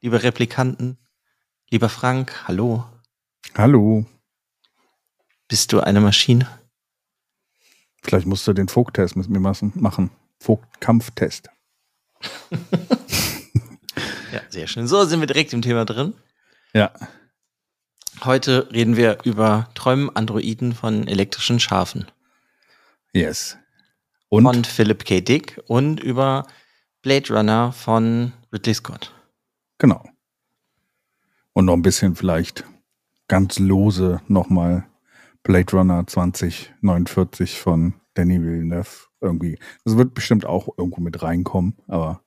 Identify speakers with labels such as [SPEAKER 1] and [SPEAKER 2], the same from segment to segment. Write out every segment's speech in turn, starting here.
[SPEAKER 1] liebe Replikanten, lieber Frank, hallo.
[SPEAKER 2] Hallo.
[SPEAKER 1] Bist du eine Maschine?
[SPEAKER 2] Vielleicht musst du den Vogttest mit mir machen. Vogtkampftest.
[SPEAKER 1] ja, sehr schön. So sind wir direkt im Thema drin.
[SPEAKER 2] Ja.
[SPEAKER 1] Heute reden wir über Träumen Androiden von elektrischen Schafen.
[SPEAKER 2] Yes.
[SPEAKER 1] Und? Von Philip K. Dick und über Blade Runner von Ridley Scott.
[SPEAKER 2] Genau. Und noch ein bisschen vielleicht ganz lose nochmal Blade Runner 2049 von Danny Villeneuve irgendwie. Das wird bestimmt auch irgendwo mit reinkommen, aber.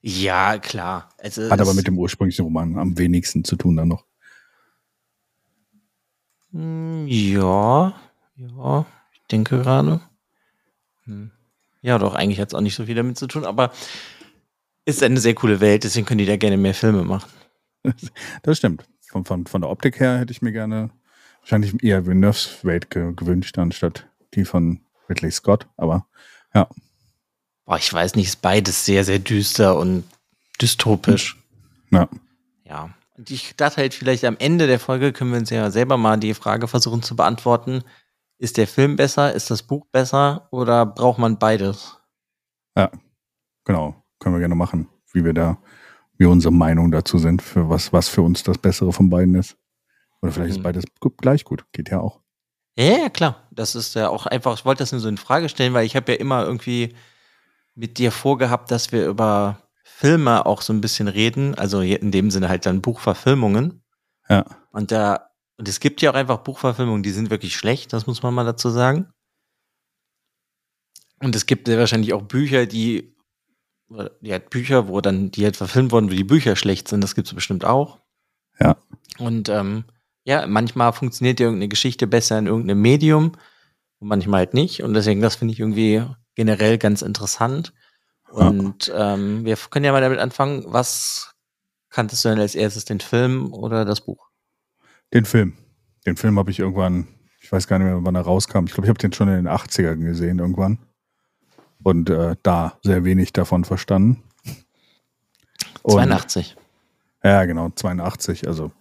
[SPEAKER 1] Ja, klar.
[SPEAKER 2] Also hat aber mit dem ursprünglichen Roman am wenigsten zu tun dann noch.
[SPEAKER 1] Hm, ja, ja, ich denke gerade. Hm. Ja, doch, eigentlich hat es auch nicht so viel damit zu tun, aber ist eine sehr coole Welt, deswegen können die da gerne mehr Filme machen.
[SPEAKER 2] Das stimmt. Von, von, von der Optik her hätte ich mir gerne wahrscheinlich eher Villeneuve's Welt ge gewünscht, anstatt die von Ridley Scott, aber ja.
[SPEAKER 1] Boah, ich weiß nicht, ist beides sehr, sehr düster und dystopisch.
[SPEAKER 2] Ja.
[SPEAKER 1] Ja. Und ich dachte halt, vielleicht am Ende der Folge können wir uns ja selber mal die Frage versuchen zu beantworten. Ist der Film besser? Ist das Buch besser? Oder braucht man beides?
[SPEAKER 2] Ja, genau können wir gerne machen, wie wir da, wie unsere Meinung dazu sind, für was, was für uns das Bessere von beiden ist. Oder vielleicht mhm. ist beides gleich gut. Geht ja auch.
[SPEAKER 1] Ja, ja, klar. Das ist ja auch einfach, ich wollte das nur so in Frage stellen, weil ich habe ja immer irgendwie mit dir vorgehabt, dass wir über Filme auch so ein bisschen reden, also in dem Sinne halt dann Buchverfilmungen.
[SPEAKER 2] Ja.
[SPEAKER 1] Und da, und es gibt ja auch einfach Buchverfilmungen, die sind wirklich schlecht, das muss man mal dazu sagen. Und es gibt ja wahrscheinlich auch Bücher, die, ja, Bücher, wo dann, die halt verfilmt wurden, wo die Bücher schlecht sind, das gibt es bestimmt auch.
[SPEAKER 2] Ja.
[SPEAKER 1] Und ähm, ja, manchmal funktioniert ja irgendeine Geschichte besser in irgendeinem Medium und manchmal halt nicht. Und deswegen, das finde ich irgendwie generell ganz interessant. Und ja. ähm, wir können ja mal damit anfangen, was kanntest du denn als erstes, den Film oder das Buch?
[SPEAKER 2] Den Film. Den Film habe ich irgendwann, ich weiß gar nicht mehr, wann er rauskam. Ich glaube, ich habe den schon in den 80ern gesehen irgendwann. Und äh, da sehr wenig davon verstanden.
[SPEAKER 1] Und, 82.
[SPEAKER 2] Ja, genau, 82. Also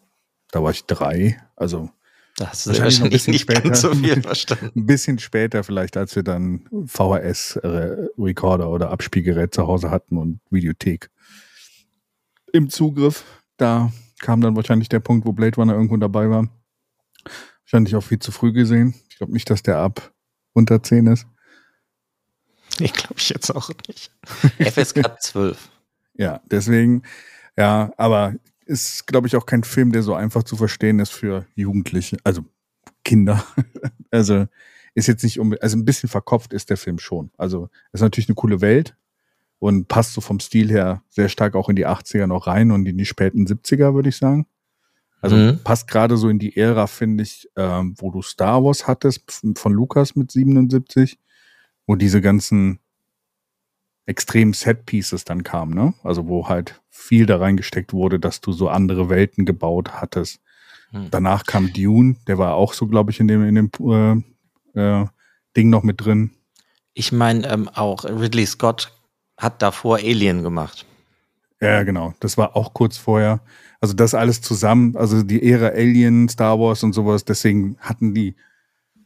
[SPEAKER 2] da war ich drei. Also
[SPEAKER 1] das ist wahrscheinlich, wahrscheinlich nicht später, ganz so viel verstanden.
[SPEAKER 2] Ein bisschen später vielleicht, als wir dann VHS-Recorder oder Abspielgerät zu Hause hatten und Videothek im Zugriff. Da kam dann wahrscheinlich der Punkt, wo Blade Runner irgendwo dabei war. Wahrscheinlich auch viel zu früh gesehen. Ich glaube nicht, dass der ab unter 10 ist.
[SPEAKER 1] Ich glaube ich jetzt auch nicht. FSK 12.
[SPEAKER 2] ja, deswegen, ja, aber ist, glaube ich, auch kein Film, der so einfach zu verstehen ist für Jugendliche, also Kinder. also ist jetzt nicht um, also ein bisschen verkopft ist der Film schon. Also ist natürlich eine coole Welt und passt so vom Stil her sehr stark auch in die 80er noch rein und in die späten 70er, würde ich sagen. Also mhm. passt gerade so in die Ära, finde ich, ähm, wo du Star Wars hattest von Lukas mit 77, wo diese ganzen extremen Set-Pieces dann kamen, ne? Also wo halt viel da reingesteckt wurde, dass du so andere Welten gebaut hattest. Hm. Danach kam Dune, der war auch so, glaube ich, in dem, in dem äh, äh, Ding noch mit drin.
[SPEAKER 1] Ich meine, ähm, auch Ridley Scott hat davor Alien gemacht.
[SPEAKER 2] Ja, genau. Das war auch kurz vorher. Also das alles zusammen, also die Ära Alien, Star Wars und sowas, deswegen hatten die,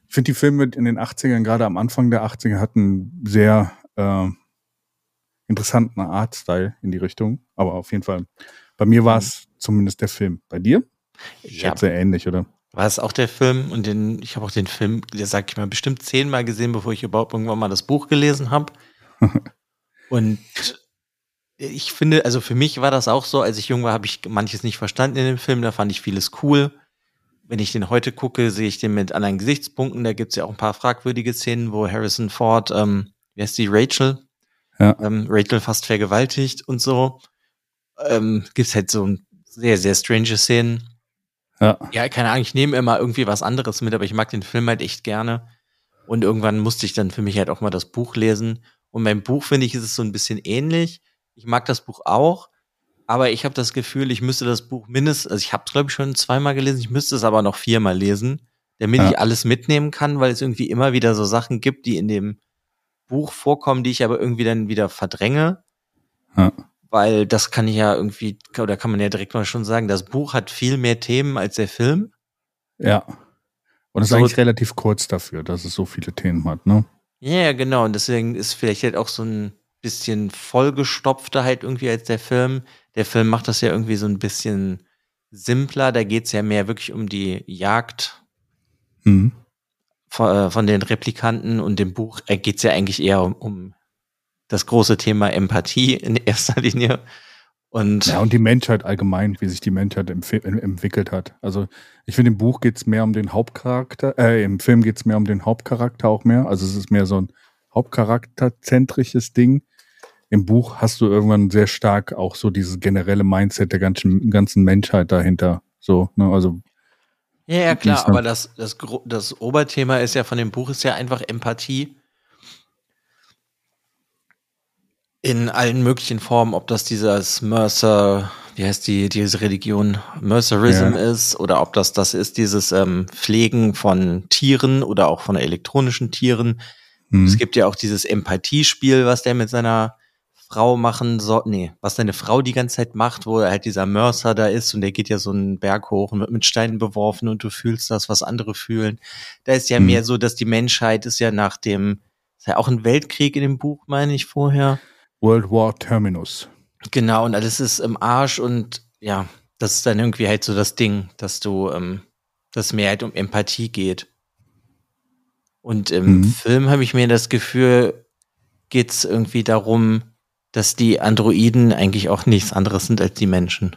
[SPEAKER 2] ich finde die Filme in den 80ern, gerade am Anfang der 80er, hatten sehr äh, interessanten Artstyle in die Richtung. Aber auf jeden Fall, bei mir war es mhm. zumindest der Film. Bei dir?
[SPEAKER 1] Ja.
[SPEAKER 2] Sehr ähnlich, oder?
[SPEAKER 1] War es auch der Film und den, ich habe auch den Film, der sag ich mal, bestimmt zehnmal gesehen, bevor ich überhaupt irgendwann mal das Buch gelesen habe. und ich finde, also für mich war das auch so, als ich jung war, habe ich manches nicht verstanden in dem Film, da fand ich vieles cool. Wenn ich den heute gucke, sehe ich den mit anderen Gesichtspunkten. Da gibt es ja auch ein paar fragwürdige Szenen, wo Harrison Ford, ähm, wie heißt die, Rachel,
[SPEAKER 2] ja.
[SPEAKER 1] ähm, Rachel fast vergewaltigt und so. Ähm, gibt's halt so sehr, sehr strange Szenen.
[SPEAKER 2] Ja.
[SPEAKER 1] Ja, keine Ahnung, ich nehme immer irgendwie was anderes mit, aber ich mag den Film halt echt gerne. Und irgendwann musste ich dann für mich halt auch mal das Buch lesen. Und beim Buch finde ich, ist es so ein bisschen ähnlich. Ich mag das Buch auch, aber ich habe das Gefühl, ich müsste das Buch mindestens, also ich habe es glaube ich schon zweimal gelesen, ich müsste es aber noch viermal lesen, damit ja. ich alles mitnehmen kann, weil es irgendwie immer wieder so Sachen gibt, die in dem Buch vorkommen, die ich aber irgendwie dann wieder verdränge.
[SPEAKER 2] Ja.
[SPEAKER 1] Weil das kann ich ja irgendwie, oder kann man ja direkt mal schon sagen, das Buch hat viel mehr Themen als der Film.
[SPEAKER 2] Ja. Und es ist eigentlich relativ kurz dafür, dass es so viele Themen hat, ne?
[SPEAKER 1] Ja, genau. Und deswegen ist vielleicht halt auch so ein bisschen vollgestopfter halt irgendwie als der Film. Der Film macht das ja irgendwie so ein bisschen simpler. Da geht's ja mehr wirklich um die Jagd.
[SPEAKER 2] Mhm.
[SPEAKER 1] Äh, von, den Replikanten und dem Buch äh, geht es ja eigentlich eher um, um das große Thema Empathie in erster Linie. Und
[SPEAKER 2] ja, und die Menschheit allgemein, wie sich die Menschheit entwickelt hat. Also ich finde, im Buch geht es mehr um den Hauptcharakter, äh, im Film geht es mehr um den Hauptcharakter auch mehr. Also es ist mehr so ein Hauptcharakterzentrisches Ding. Im Buch hast du irgendwann sehr stark auch so dieses generelle Mindset der ganzen, ganzen Menschheit dahinter. So, ne? Also
[SPEAKER 1] ja, ja, klar, aber das, das, das Oberthema ist ja von dem Buch ist ja einfach Empathie. In allen möglichen Formen, ob das dieses Mercer, wie heißt die, diese Religion, Mercerism ja. ist, oder ob das das ist, dieses ähm, Pflegen von Tieren oder auch von elektronischen Tieren. Mhm. Es gibt ja auch dieses Empathiespiel, was der mit seiner Frau machen soll, nee, was deine Frau die ganze Zeit macht, wo halt dieser Mörser da ist und der geht ja so einen Berg hoch und wird mit Steinen beworfen und du fühlst das, was andere fühlen. Da ist ja mhm. mehr so, dass die Menschheit ist ja nach dem, ist ja auch ein Weltkrieg in dem Buch, meine ich vorher.
[SPEAKER 2] World War Terminus.
[SPEAKER 1] Genau, und alles ist im Arsch und ja, das ist dann irgendwie halt so das Ding, dass du, ähm, dass mehr halt um Empathie geht. Und im mhm. Film habe ich mir das Gefühl, geht's irgendwie darum, dass die Androiden eigentlich auch nichts anderes sind als die Menschen.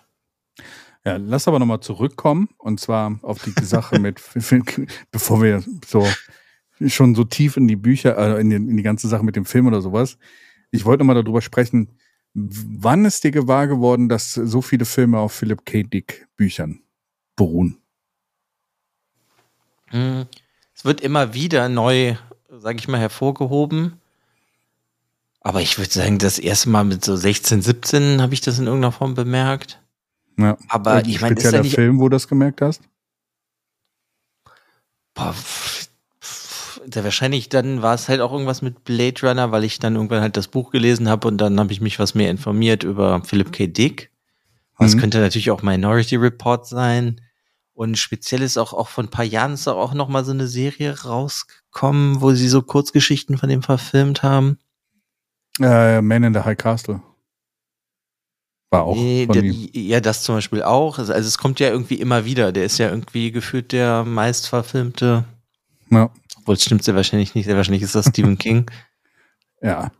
[SPEAKER 2] Ja, lass aber nochmal zurückkommen und zwar auf die Sache mit, bevor wir so schon so tief in die Bücher, äh, in, die, in die ganze Sache mit dem Film oder sowas. Ich wollte nochmal darüber sprechen, wann ist dir gewahr geworden, dass so viele Filme auf Philip K. Dick Büchern beruhen?
[SPEAKER 1] Hm, es wird immer wieder neu, sage ich mal, hervorgehoben. Aber ich würde sagen, das erste Mal mit so 16, 17 habe ich das in irgendeiner Form bemerkt.
[SPEAKER 2] Ja.
[SPEAKER 1] Aber ich meine,
[SPEAKER 2] ist ja der nicht Film, wo du das gemerkt hast?
[SPEAKER 1] Boah, der wahrscheinlich dann war es halt auch irgendwas mit Blade Runner, weil ich dann irgendwann halt das Buch gelesen habe und dann habe ich mich was mehr informiert über Philip K. Dick. Das mhm. könnte natürlich auch Minority Report sein. Und speziell ist auch, auch vor ein paar Jahren ist auch noch mal so eine Serie rausgekommen, wo sie so Kurzgeschichten von dem verfilmt haben.
[SPEAKER 2] Äh, Man in the High Castle. War auch. Nee,
[SPEAKER 1] der, ja, das zum Beispiel auch. Also, es kommt ja irgendwie immer wieder. Der ist ja irgendwie gefühlt der meist verfilmte. Ja. Obwohl es stimmt sehr wahrscheinlich nicht. Sehr wahrscheinlich ist das Stephen King.
[SPEAKER 2] Ja.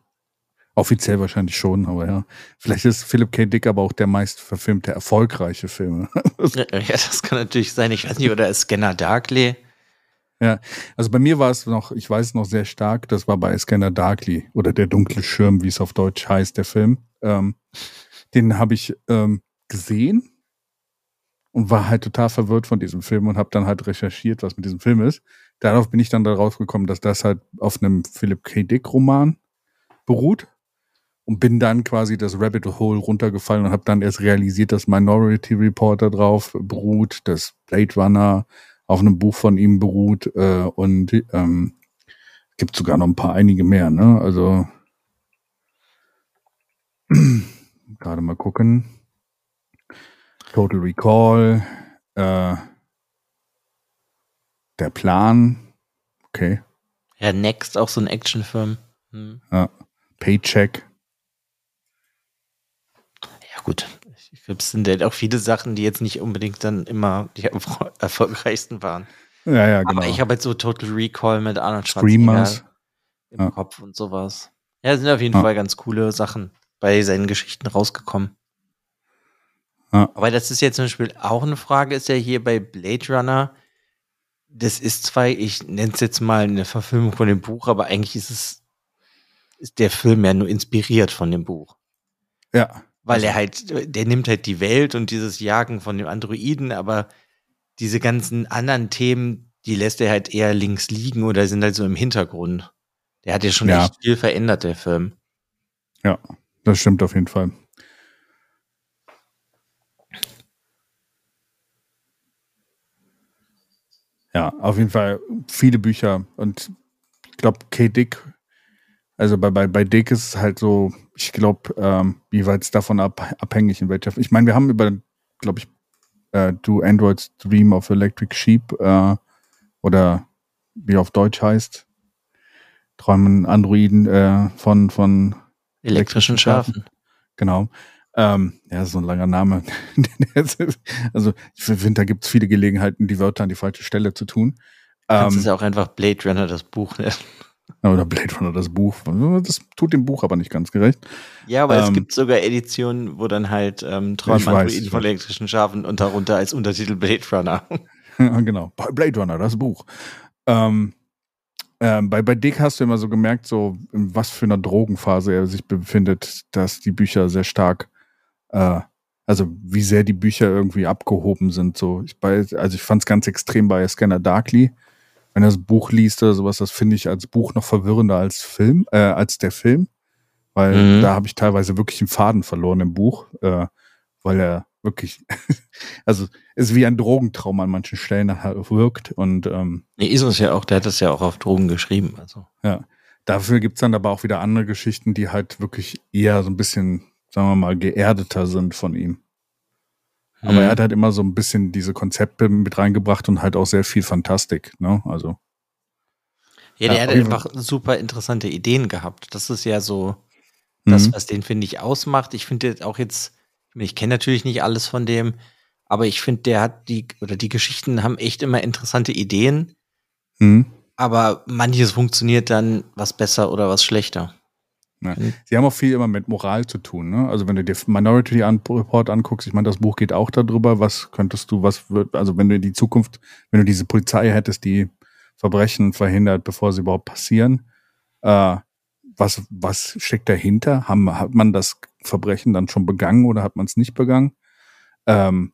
[SPEAKER 2] Offiziell wahrscheinlich schon, aber ja. Vielleicht ist Philip K. Dick aber auch der meist verfilmte, erfolgreiche Film.
[SPEAKER 1] ja, das kann natürlich sein. Ich weiß nicht, oder ist Scanner Darkly?
[SPEAKER 2] Ja, also bei mir war es noch, ich weiß noch sehr stark, das war bei Scanner Darkly oder der dunkle Schirm, wie es auf Deutsch heißt, der Film. Ähm, den habe ich ähm, gesehen und war halt total verwirrt von diesem Film und habe dann halt recherchiert, was mit diesem Film ist. Darauf bin ich dann darauf gekommen, dass das halt auf einem Philip K. Dick Roman beruht und bin dann quasi das Rabbit Hole runtergefallen und habe dann erst realisiert, dass Minority Reporter drauf beruht, dass Blade Runner auf einem Buch von ihm beruht äh, und ähm, gibt sogar noch ein paar einige mehr, ne? Also gerade mal gucken. Total Recall, äh, der Plan, okay.
[SPEAKER 1] Ja, Next, auch so ein Actionfilm. Hm.
[SPEAKER 2] Ja. Paycheck.
[SPEAKER 1] Ja, gut ich glaube, es sind halt auch viele Sachen, die jetzt nicht unbedingt dann immer die erfolgreichsten waren.
[SPEAKER 2] Ja, ja, genau.
[SPEAKER 1] Aber ich habe jetzt so Total Recall mit Arnold Schwarzenegger im
[SPEAKER 2] ja.
[SPEAKER 1] Kopf und sowas. Ja, sind auf jeden ja. Fall ganz coole Sachen bei seinen Geschichten rausgekommen. Ja. Aber das ist jetzt zum Beispiel auch eine Frage, ist ja hier bei Blade Runner. Das ist zwar, ich nenne es jetzt mal eine Verfilmung von dem Buch, aber eigentlich ist es, ist der Film ja nur inspiriert von dem Buch.
[SPEAKER 2] Ja.
[SPEAKER 1] Weil also er halt, der nimmt halt die Welt und dieses Jagen von dem Androiden, aber diese ganzen anderen Themen, die lässt er halt eher links liegen oder sind halt so im Hintergrund. Der hat ja schon ja. echt viel verändert, der Film.
[SPEAKER 2] Ja, das stimmt auf jeden Fall. Ja, auf jeden Fall viele Bücher und ich glaube, K. Dick also bei, bei, bei Dick ist es halt so, ich glaube, ähm, wie weit es davon ab, abhängig in welcher. Ich meine, wir haben über, glaube ich, äh, Do Androids Dream of Electric Sheep äh, oder wie auf Deutsch heißt, träumen Androiden äh, von, von
[SPEAKER 1] elektrischen Schafen.
[SPEAKER 2] Genau. Ähm, ja, so ein langer Name. also ich finde, da gibt es viele Gelegenheiten, die Wörter an die falsche Stelle zu tun.
[SPEAKER 1] Das ähm, ist ja auch einfach Blade Runner, das Buch. Ne?
[SPEAKER 2] Oder Blade Runner, das Buch. Das tut dem Buch aber nicht ganz gerecht.
[SPEAKER 1] Ja, aber ähm, es gibt sogar Editionen, wo dann halt ähm, Träume von elektrischen Schafen und darunter als Untertitel Blade Runner.
[SPEAKER 2] genau. Blade Runner, das Buch. Ähm, äh, bei, bei Dick hast du immer so gemerkt, so in was für einer Drogenphase er sich befindet, dass die Bücher sehr stark, äh, also wie sehr die Bücher irgendwie abgehoben sind. So, ich bei, also ich fand es ganz extrem bei Scanner Darkly wenn er das Buch liest oder sowas, das finde ich als Buch noch verwirrender als Film, äh, als der Film. Weil mhm. da habe ich teilweise wirklich einen Faden verloren im Buch, äh, weil er wirklich, also ist wie ein Drogentraum an manchen Stellen wirkt. Und ähm,
[SPEAKER 1] nee, ist es ja auch, der hat das ja auch auf Drogen geschrieben. Also.
[SPEAKER 2] Ja. Dafür gibt's dann aber auch wieder andere Geschichten, die halt wirklich eher so ein bisschen, sagen wir mal, geerdeter sind von ihm. Aber mhm. er hat halt immer so ein bisschen diese Konzepte mit reingebracht und halt auch sehr viel Fantastik, ne? Also.
[SPEAKER 1] Ja, der ja, hat einfach super interessante Ideen gehabt. Das ist ja so das, mhm. was den, finde ich, ausmacht. Ich finde auch jetzt, ich kenne natürlich nicht alles von dem, aber ich finde, der hat die, oder die Geschichten haben echt immer interessante Ideen.
[SPEAKER 2] Mhm.
[SPEAKER 1] Aber manches funktioniert dann was besser oder was schlechter.
[SPEAKER 2] Ja. Sie haben auch viel immer mit Moral zu tun. Ne? Also wenn du dir Minority Report anguckst, ich meine, das Buch geht auch darüber, was könntest du, was wird, also wenn du in die Zukunft, wenn du diese Polizei hättest, die Verbrechen verhindert, bevor sie überhaupt passieren, äh, was, was steckt dahinter? Haben, hat man das Verbrechen dann schon begangen oder hat man es nicht begangen? Ähm,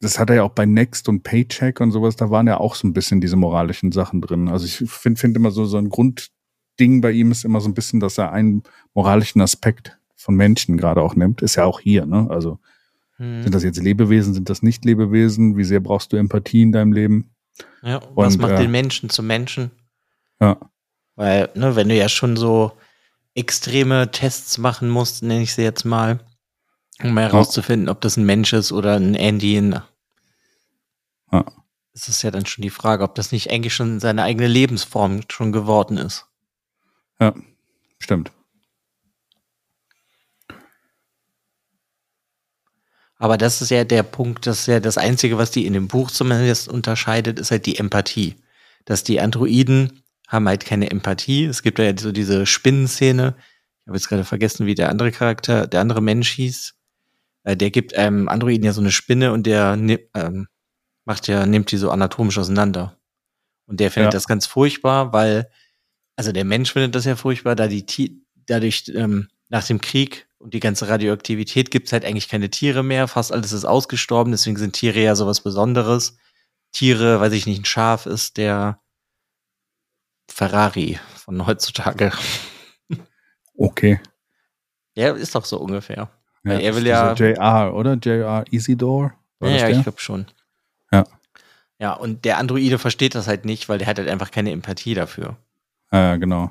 [SPEAKER 2] das hat er ja auch bei Next und Paycheck und sowas, da waren ja auch so ein bisschen diese moralischen Sachen drin. Also ich finde find immer so, so ein Grundding bei ihm ist immer so ein bisschen, dass er einen moralischen Aspekt von Menschen gerade auch nimmt. Ist ja auch hier, ne? Also hm. sind das jetzt Lebewesen, sind das nicht Lebewesen? Wie sehr brauchst du Empathie in deinem Leben?
[SPEAKER 1] Ja, und was macht äh, den Menschen zum Menschen?
[SPEAKER 2] Ja.
[SPEAKER 1] Weil, ne, wenn du ja schon so extreme Tests machen musst, nenne ich sie jetzt mal, um herauszufinden, ob das ein Mensch ist oder ein Andy. Ja. Das ist ja dann schon die Frage, ob das nicht eigentlich schon seine eigene Lebensform schon geworden ist.
[SPEAKER 2] Ja, stimmt.
[SPEAKER 1] Aber das ist ja der Punkt, das ist ja das Einzige, was die in dem Buch zumindest unterscheidet, ist halt die Empathie. Dass die Androiden haben halt keine Empathie. Es gibt ja so diese Spinnenszene. Ich habe jetzt gerade vergessen, wie der andere Charakter, der andere Mensch hieß. Äh, der gibt einem Androiden ja so eine Spinne und der ähm, macht ja, nimmt die so anatomisch auseinander. Und der findet ja. das ganz furchtbar, weil, also der Mensch findet das ja furchtbar, da die dadurch ähm, nach dem Krieg und die ganze Radioaktivität gibt's halt eigentlich keine Tiere mehr. Fast alles ist ausgestorben, deswegen sind Tiere ja sowas Besonderes. Tiere, weiß ich nicht, ein Schaf ist der Ferrari von heutzutage.
[SPEAKER 2] Okay.
[SPEAKER 1] Ja, ist doch so ungefähr.
[SPEAKER 2] Ja, er will ja. JR, oder? JR Isidore?
[SPEAKER 1] ja, ja ich glaube schon.
[SPEAKER 2] Ja.
[SPEAKER 1] Ja, und der Androide versteht das halt nicht, weil der hat halt einfach keine Empathie dafür.
[SPEAKER 2] Ja, genau.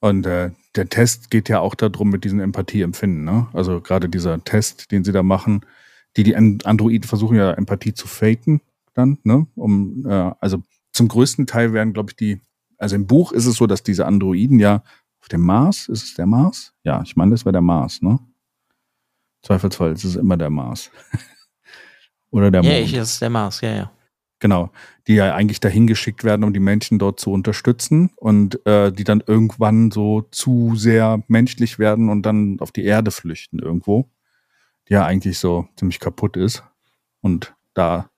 [SPEAKER 2] Und äh, der Test geht ja auch darum mit diesem Empathieempfinden. Ne? Also gerade dieser Test, den sie da machen, die die Androiden versuchen ja Empathie zu faken dann, ne? Um äh, also zum größten Teil werden, glaube ich, die, also im Buch ist es so, dass diese Androiden ja auf dem Mars, ist es der Mars? Ja, ich meine, das wäre der Mars, ne? Zweifelsfall ist es immer der Mars. Oder der
[SPEAKER 1] Mond. Ja, ich ist der Mars, ja, ja.
[SPEAKER 2] Genau, die ja eigentlich dahin geschickt werden, um die Menschen dort zu unterstützen und äh, die dann irgendwann so zu sehr menschlich werden und dann auf die Erde flüchten irgendwo, die ja eigentlich so ziemlich kaputt ist und da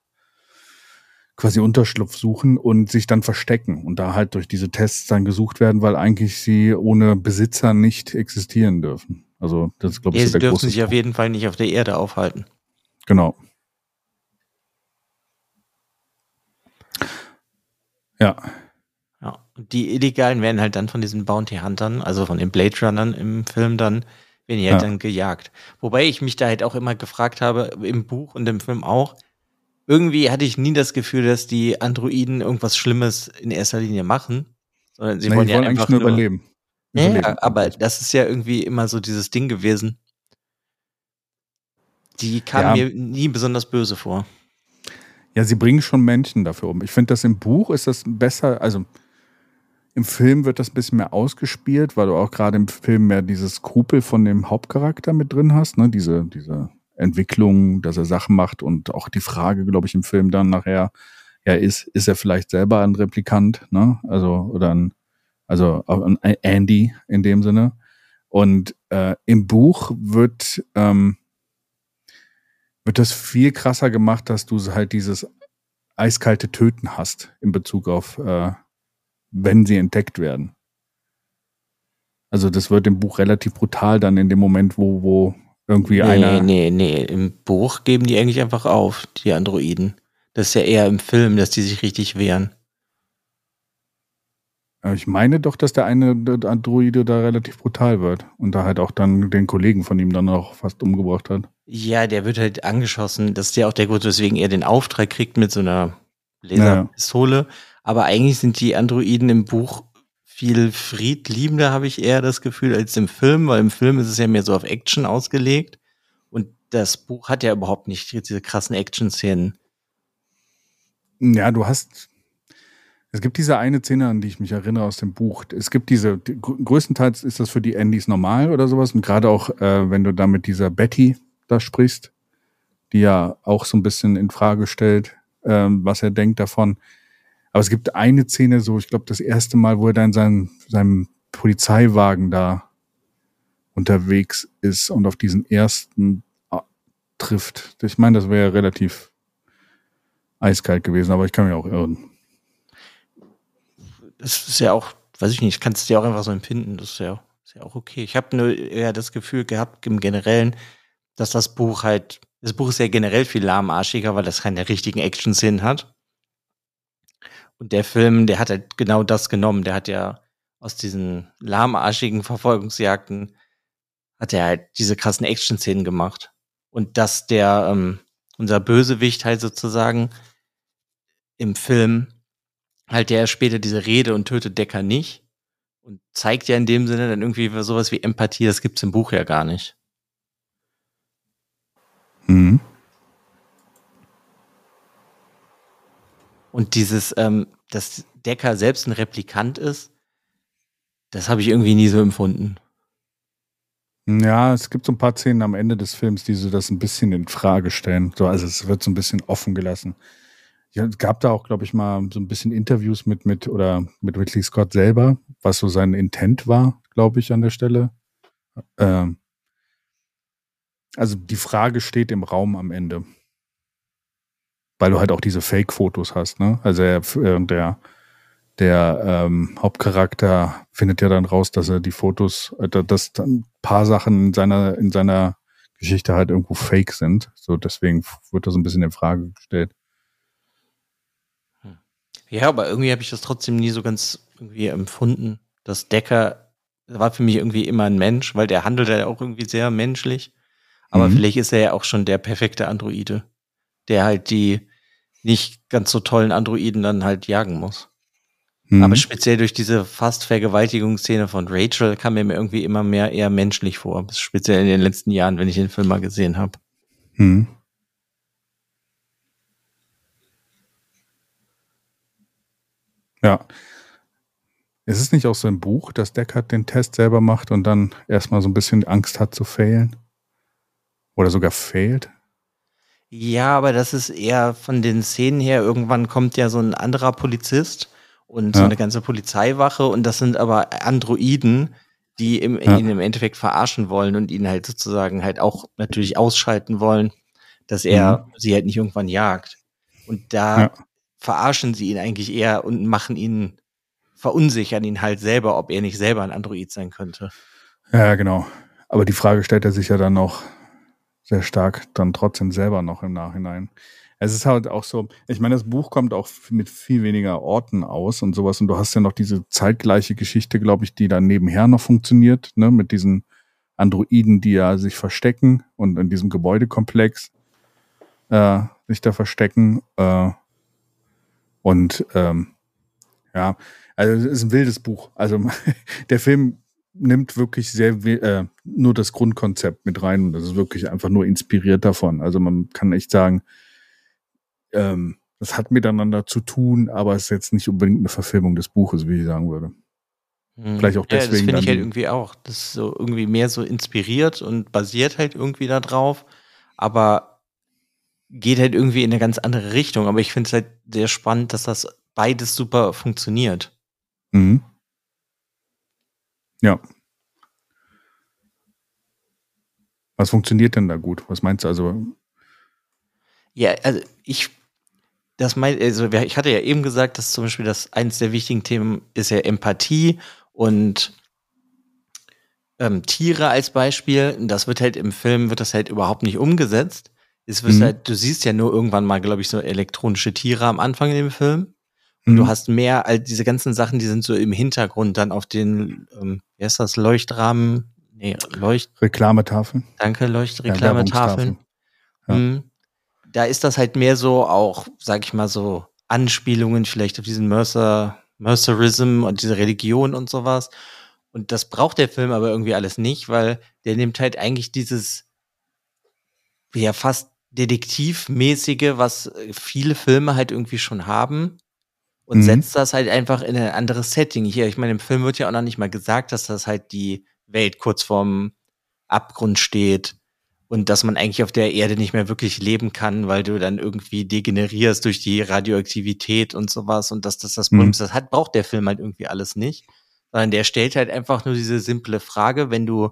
[SPEAKER 2] quasi Unterschlupf suchen und sich dann verstecken und da halt durch diese Tests dann gesucht werden, weil eigentlich sie ohne Besitzer nicht existieren dürfen. Also das ist, glaube ich,
[SPEAKER 1] ja, sie dürfen sich auf jeden Fall nicht auf der Erde aufhalten.
[SPEAKER 2] Genau. Ja.
[SPEAKER 1] Ja. Und die Illegalen werden halt dann von diesen Bounty Huntern, also von den Blade Runnern im Film dann, werden halt ja. dann gejagt. Wobei ich mich da halt auch immer gefragt habe, im Buch und im Film auch, irgendwie hatte ich nie das Gefühl, dass die Androiden irgendwas Schlimmes in erster Linie machen, sondern sie nee, wollen ja wollen einfach nur
[SPEAKER 2] überleben.
[SPEAKER 1] Ja, aber das ist ja irgendwie immer so dieses Ding gewesen. Die kamen ja. mir nie besonders böse vor.
[SPEAKER 2] Ja, sie bringen schon Menschen dafür um. Ich finde, das im Buch ist das besser, also im Film wird das ein bisschen mehr ausgespielt, weil du auch gerade im Film mehr dieses Skrupel von dem Hauptcharakter mit drin hast, ne? Diese, diese Entwicklung, dass er Sachen macht und auch die Frage, glaube ich, im Film dann nachher, ja, ist, ist er vielleicht selber ein Replikant, ne? Also, oder ein, also ein Andy in dem Sinne. Und äh, im Buch wird, ähm, wird das viel krasser gemacht, dass du halt dieses eiskalte Töten hast in Bezug auf, äh, wenn sie entdeckt werden. Also das wird im Buch relativ brutal dann in dem Moment, wo, wo irgendwie nee, einer.
[SPEAKER 1] Nee, nee, im Buch geben die eigentlich einfach auf, die Androiden. Das ist ja eher im Film, dass die sich richtig wehren.
[SPEAKER 2] Ich meine doch, dass der eine Androide da relativ brutal wird und da halt auch dann den Kollegen von ihm dann auch fast umgebracht hat.
[SPEAKER 1] Ja, der wird halt angeschossen. Das ist ja auch der Grund, weswegen er den Auftrag kriegt mit so einer Laserpistole. Ja. Aber eigentlich sind die Androiden im Buch viel friedliebender, habe ich eher das Gefühl, als im Film, weil im Film ist es ja mehr so auf Action ausgelegt. Und das Buch hat ja überhaupt nicht diese krassen Action-Szenen.
[SPEAKER 2] Ja, du hast. Es gibt diese eine Szene, an die ich mich erinnere aus dem Buch. Es gibt diese, die, größtenteils ist das für die Andys normal oder sowas. Und gerade auch, äh, wenn du da mit dieser Betty da sprichst, die ja auch so ein bisschen in Frage stellt, äh, was er denkt davon. Aber es gibt eine Szene, so, ich glaube, das erste Mal, wo er da in seinem, seinem Polizeiwagen da unterwegs ist und auf diesen ersten äh, trifft. Ich meine, das wäre relativ eiskalt gewesen, aber ich kann mich auch irren.
[SPEAKER 1] Das ist ja auch, weiß ich nicht, kannst du ja auch einfach so empfinden. Das ist ja, ist ja auch okay. Ich habe nur eher das Gefühl gehabt, im Generellen, dass das Buch halt, das Buch ist ja generell viel lahmarschiger, weil das keine richtigen Action-Szenen hat. Und der Film, der hat halt genau das genommen. Der hat ja aus diesen lahmarschigen Verfolgungsjagden, hat er halt diese krassen Action-Szenen gemacht. Und dass der, ähm, unser Bösewicht halt sozusagen im Film halt der später diese Rede und tötet Decker nicht und zeigt ja in dem Sinne dann irgendwie sowas wie Empathie, das gibt's im Buch ja gar nicht. Mhm. Und dieses, ähm, dass Decker selbst ein Replikant ist, das habe ich irgendwie nie so empfunden.
[SPEAKER 2] Ja, es gibt so ein paar Szenen am Ende des Films, die so das ein bisschen in Frage stellen. So, also es wird so ein bisschen offen gelassen. Ja, es gab da auch, glaube ich, mal so ein bisschen Interviews mit, mit, oder mit Ridley Scott selber, was so sein Intent war, glaube ich, an der Stelle. Ähm, also die Frage steht im Raum am Ende. Weil du halt auch diese Fake-Fotos hast, ne? Also er, äh, der, der ähm, Hauptcharakter findet ja dann raus, dass er die Fotos, äh, dass ein paar Sachen in seiner, in seiner Geschichte halt irgendwo fake sind. So deswegen wird das ein bisschen in Frage gestellt.
[SPEAKER 1] Hm. Ja, aber irgendwie habe ich das trotzdem nie so ganz irgendwie empfunden. dass Decker war für mich irgendwie immer ein Mensch, weil der handelt ja auch irgendwie sehr menschlich. Aber mhm. vielleicht ist er ja auch schon der perfekte Androide, der halt die nicht ganz so tollen Androiden dann halt jagen muss. Mhm. Aber speziell durch diese fast Vergewaltigungsszene von Rachel kam mir irgendwie immer mehr eher menschlich vor. Speziell in den letzten Jahren, wenn ich den Film mal gesehen habe. Mhm.
[SPEAKER 2] Ja. Ist es nicht auch so ein Buch, dass Deckard den Test selber macht und dann erstmal so ein bisschen Angst hat zu failen? Oder sogar fehlt?
[SPEAKER 1] Ja, aber das ist eher von den Szenen her. Irgendwann kommt ja so ein anderer Polizist und ja. so eine ganze Polizeiwache und das sind aber Androiden, die im, ja. ihn im Endeffekt verarschen wollen und ihn halt sozusagen halt auch natürlich ausschalten wollen, dass er mhm. sie halt nicht irgendwann jagt. Und da ja. verarschen sie ihn eigentlich eher und machen ihn, verunsichern ihn halt selber, ob er nicht selber ein Android sein könnte.
[SPEAKER 2] Ja, genau. Aber die Frage stellt er sich ja dann noch, sehr stark dann trotzdem selber noch im Nachhinein. Es ist halt auch so, ich meine, das Buch kommt auch mit viel weniger Orten aus und sowas. Und du hast ja noch diese zeitgleiche Geschichte, glaube ich, die dann nebenher noch funktioniert, ne, mit diesen Androiden, die ja sich verstecken und in diesem Gebäudekomplex äh, sich da verstecken. Äh, und ähm, ja, also es ist ein wildes Buch. Also der Film nimmt wirklich sehr äh, nur das Grundkonzept mit rein. Das ist wirklich einfach nur inspiriert davon. Also man kann echt sagen, ähm, das hat miteinander zu tun, aber es ist jetzt nicht unbedingt eine Verfilmung des Buches, wie ich sagen würde.
[SPEAKER 1] Hm. Vielleicht auch deswegen. Ja, das finde ich halt irgendwie auch. Das ist so irgendwie mehr so inspiriert und basiert halt irgendwie da drauf, aber geht halt irgendwie in eine ganz andere Richtung. Aber ich finde es halt sehr spannend, dass das beides super funktioniert. Mhm.
[SPEAKER 2] Ja. Was funktioniert denn da gut? Was meinst du also?
[SPEAKER 1] Ja, also ich, das mein, also ich hatte ja eben gesagt, dass zum Beispiel das eines der wichtigen Themen ist ja Empathie und ähm, Tiere als Beispiel. Das wird halt im Film wird das halt überhaupt nicht umgesetzt. Es wird mhm. halt, du siehst ja nur irgendwann mal, glaube ich, so elektronische Tiere am Anfang in dem Film. Du mhm. hast mehr als diese ganzen Sachen, die sind so im Hintergrund dann auf den, ähm, wie heißt das, Leuchtrahmen, nee, Leucht.
[SPEAKER 2] Reklametafel.
[SPEAKER 1] Danke, Leuchtreklametafeln. Ja, mhm. Da ist das halt mehr so auch, sag ich mal so, Anspielungen vielleicht auf diesen Mercer, Mercerism und diese Religion und sowas. Und das braucht der Film aber irgendwie alles nicht, weil der nimmt halt eigentlich dieses, ja, fast detektivmäßige, was viele Filme halt irgendwie schon haben und mhm. setzt das halt einfach in ein anderes Setting. Hier, ich meine, im Film wird ja auch noch nicht mal gesagt, dass das halt die Welt kurz vorm Abgrund steht und dass man eigentlich auf der Erde nicht mehr wirklich leben kann, weil du dann irgendwie degenerierst durch die Radioaktivität und sowas und dass das das Problem mhm. ist. Das hat, braucht der Film halt irgendwie alles nicht, sondern der stellt halt einfach nur diese simple Frage, wenn du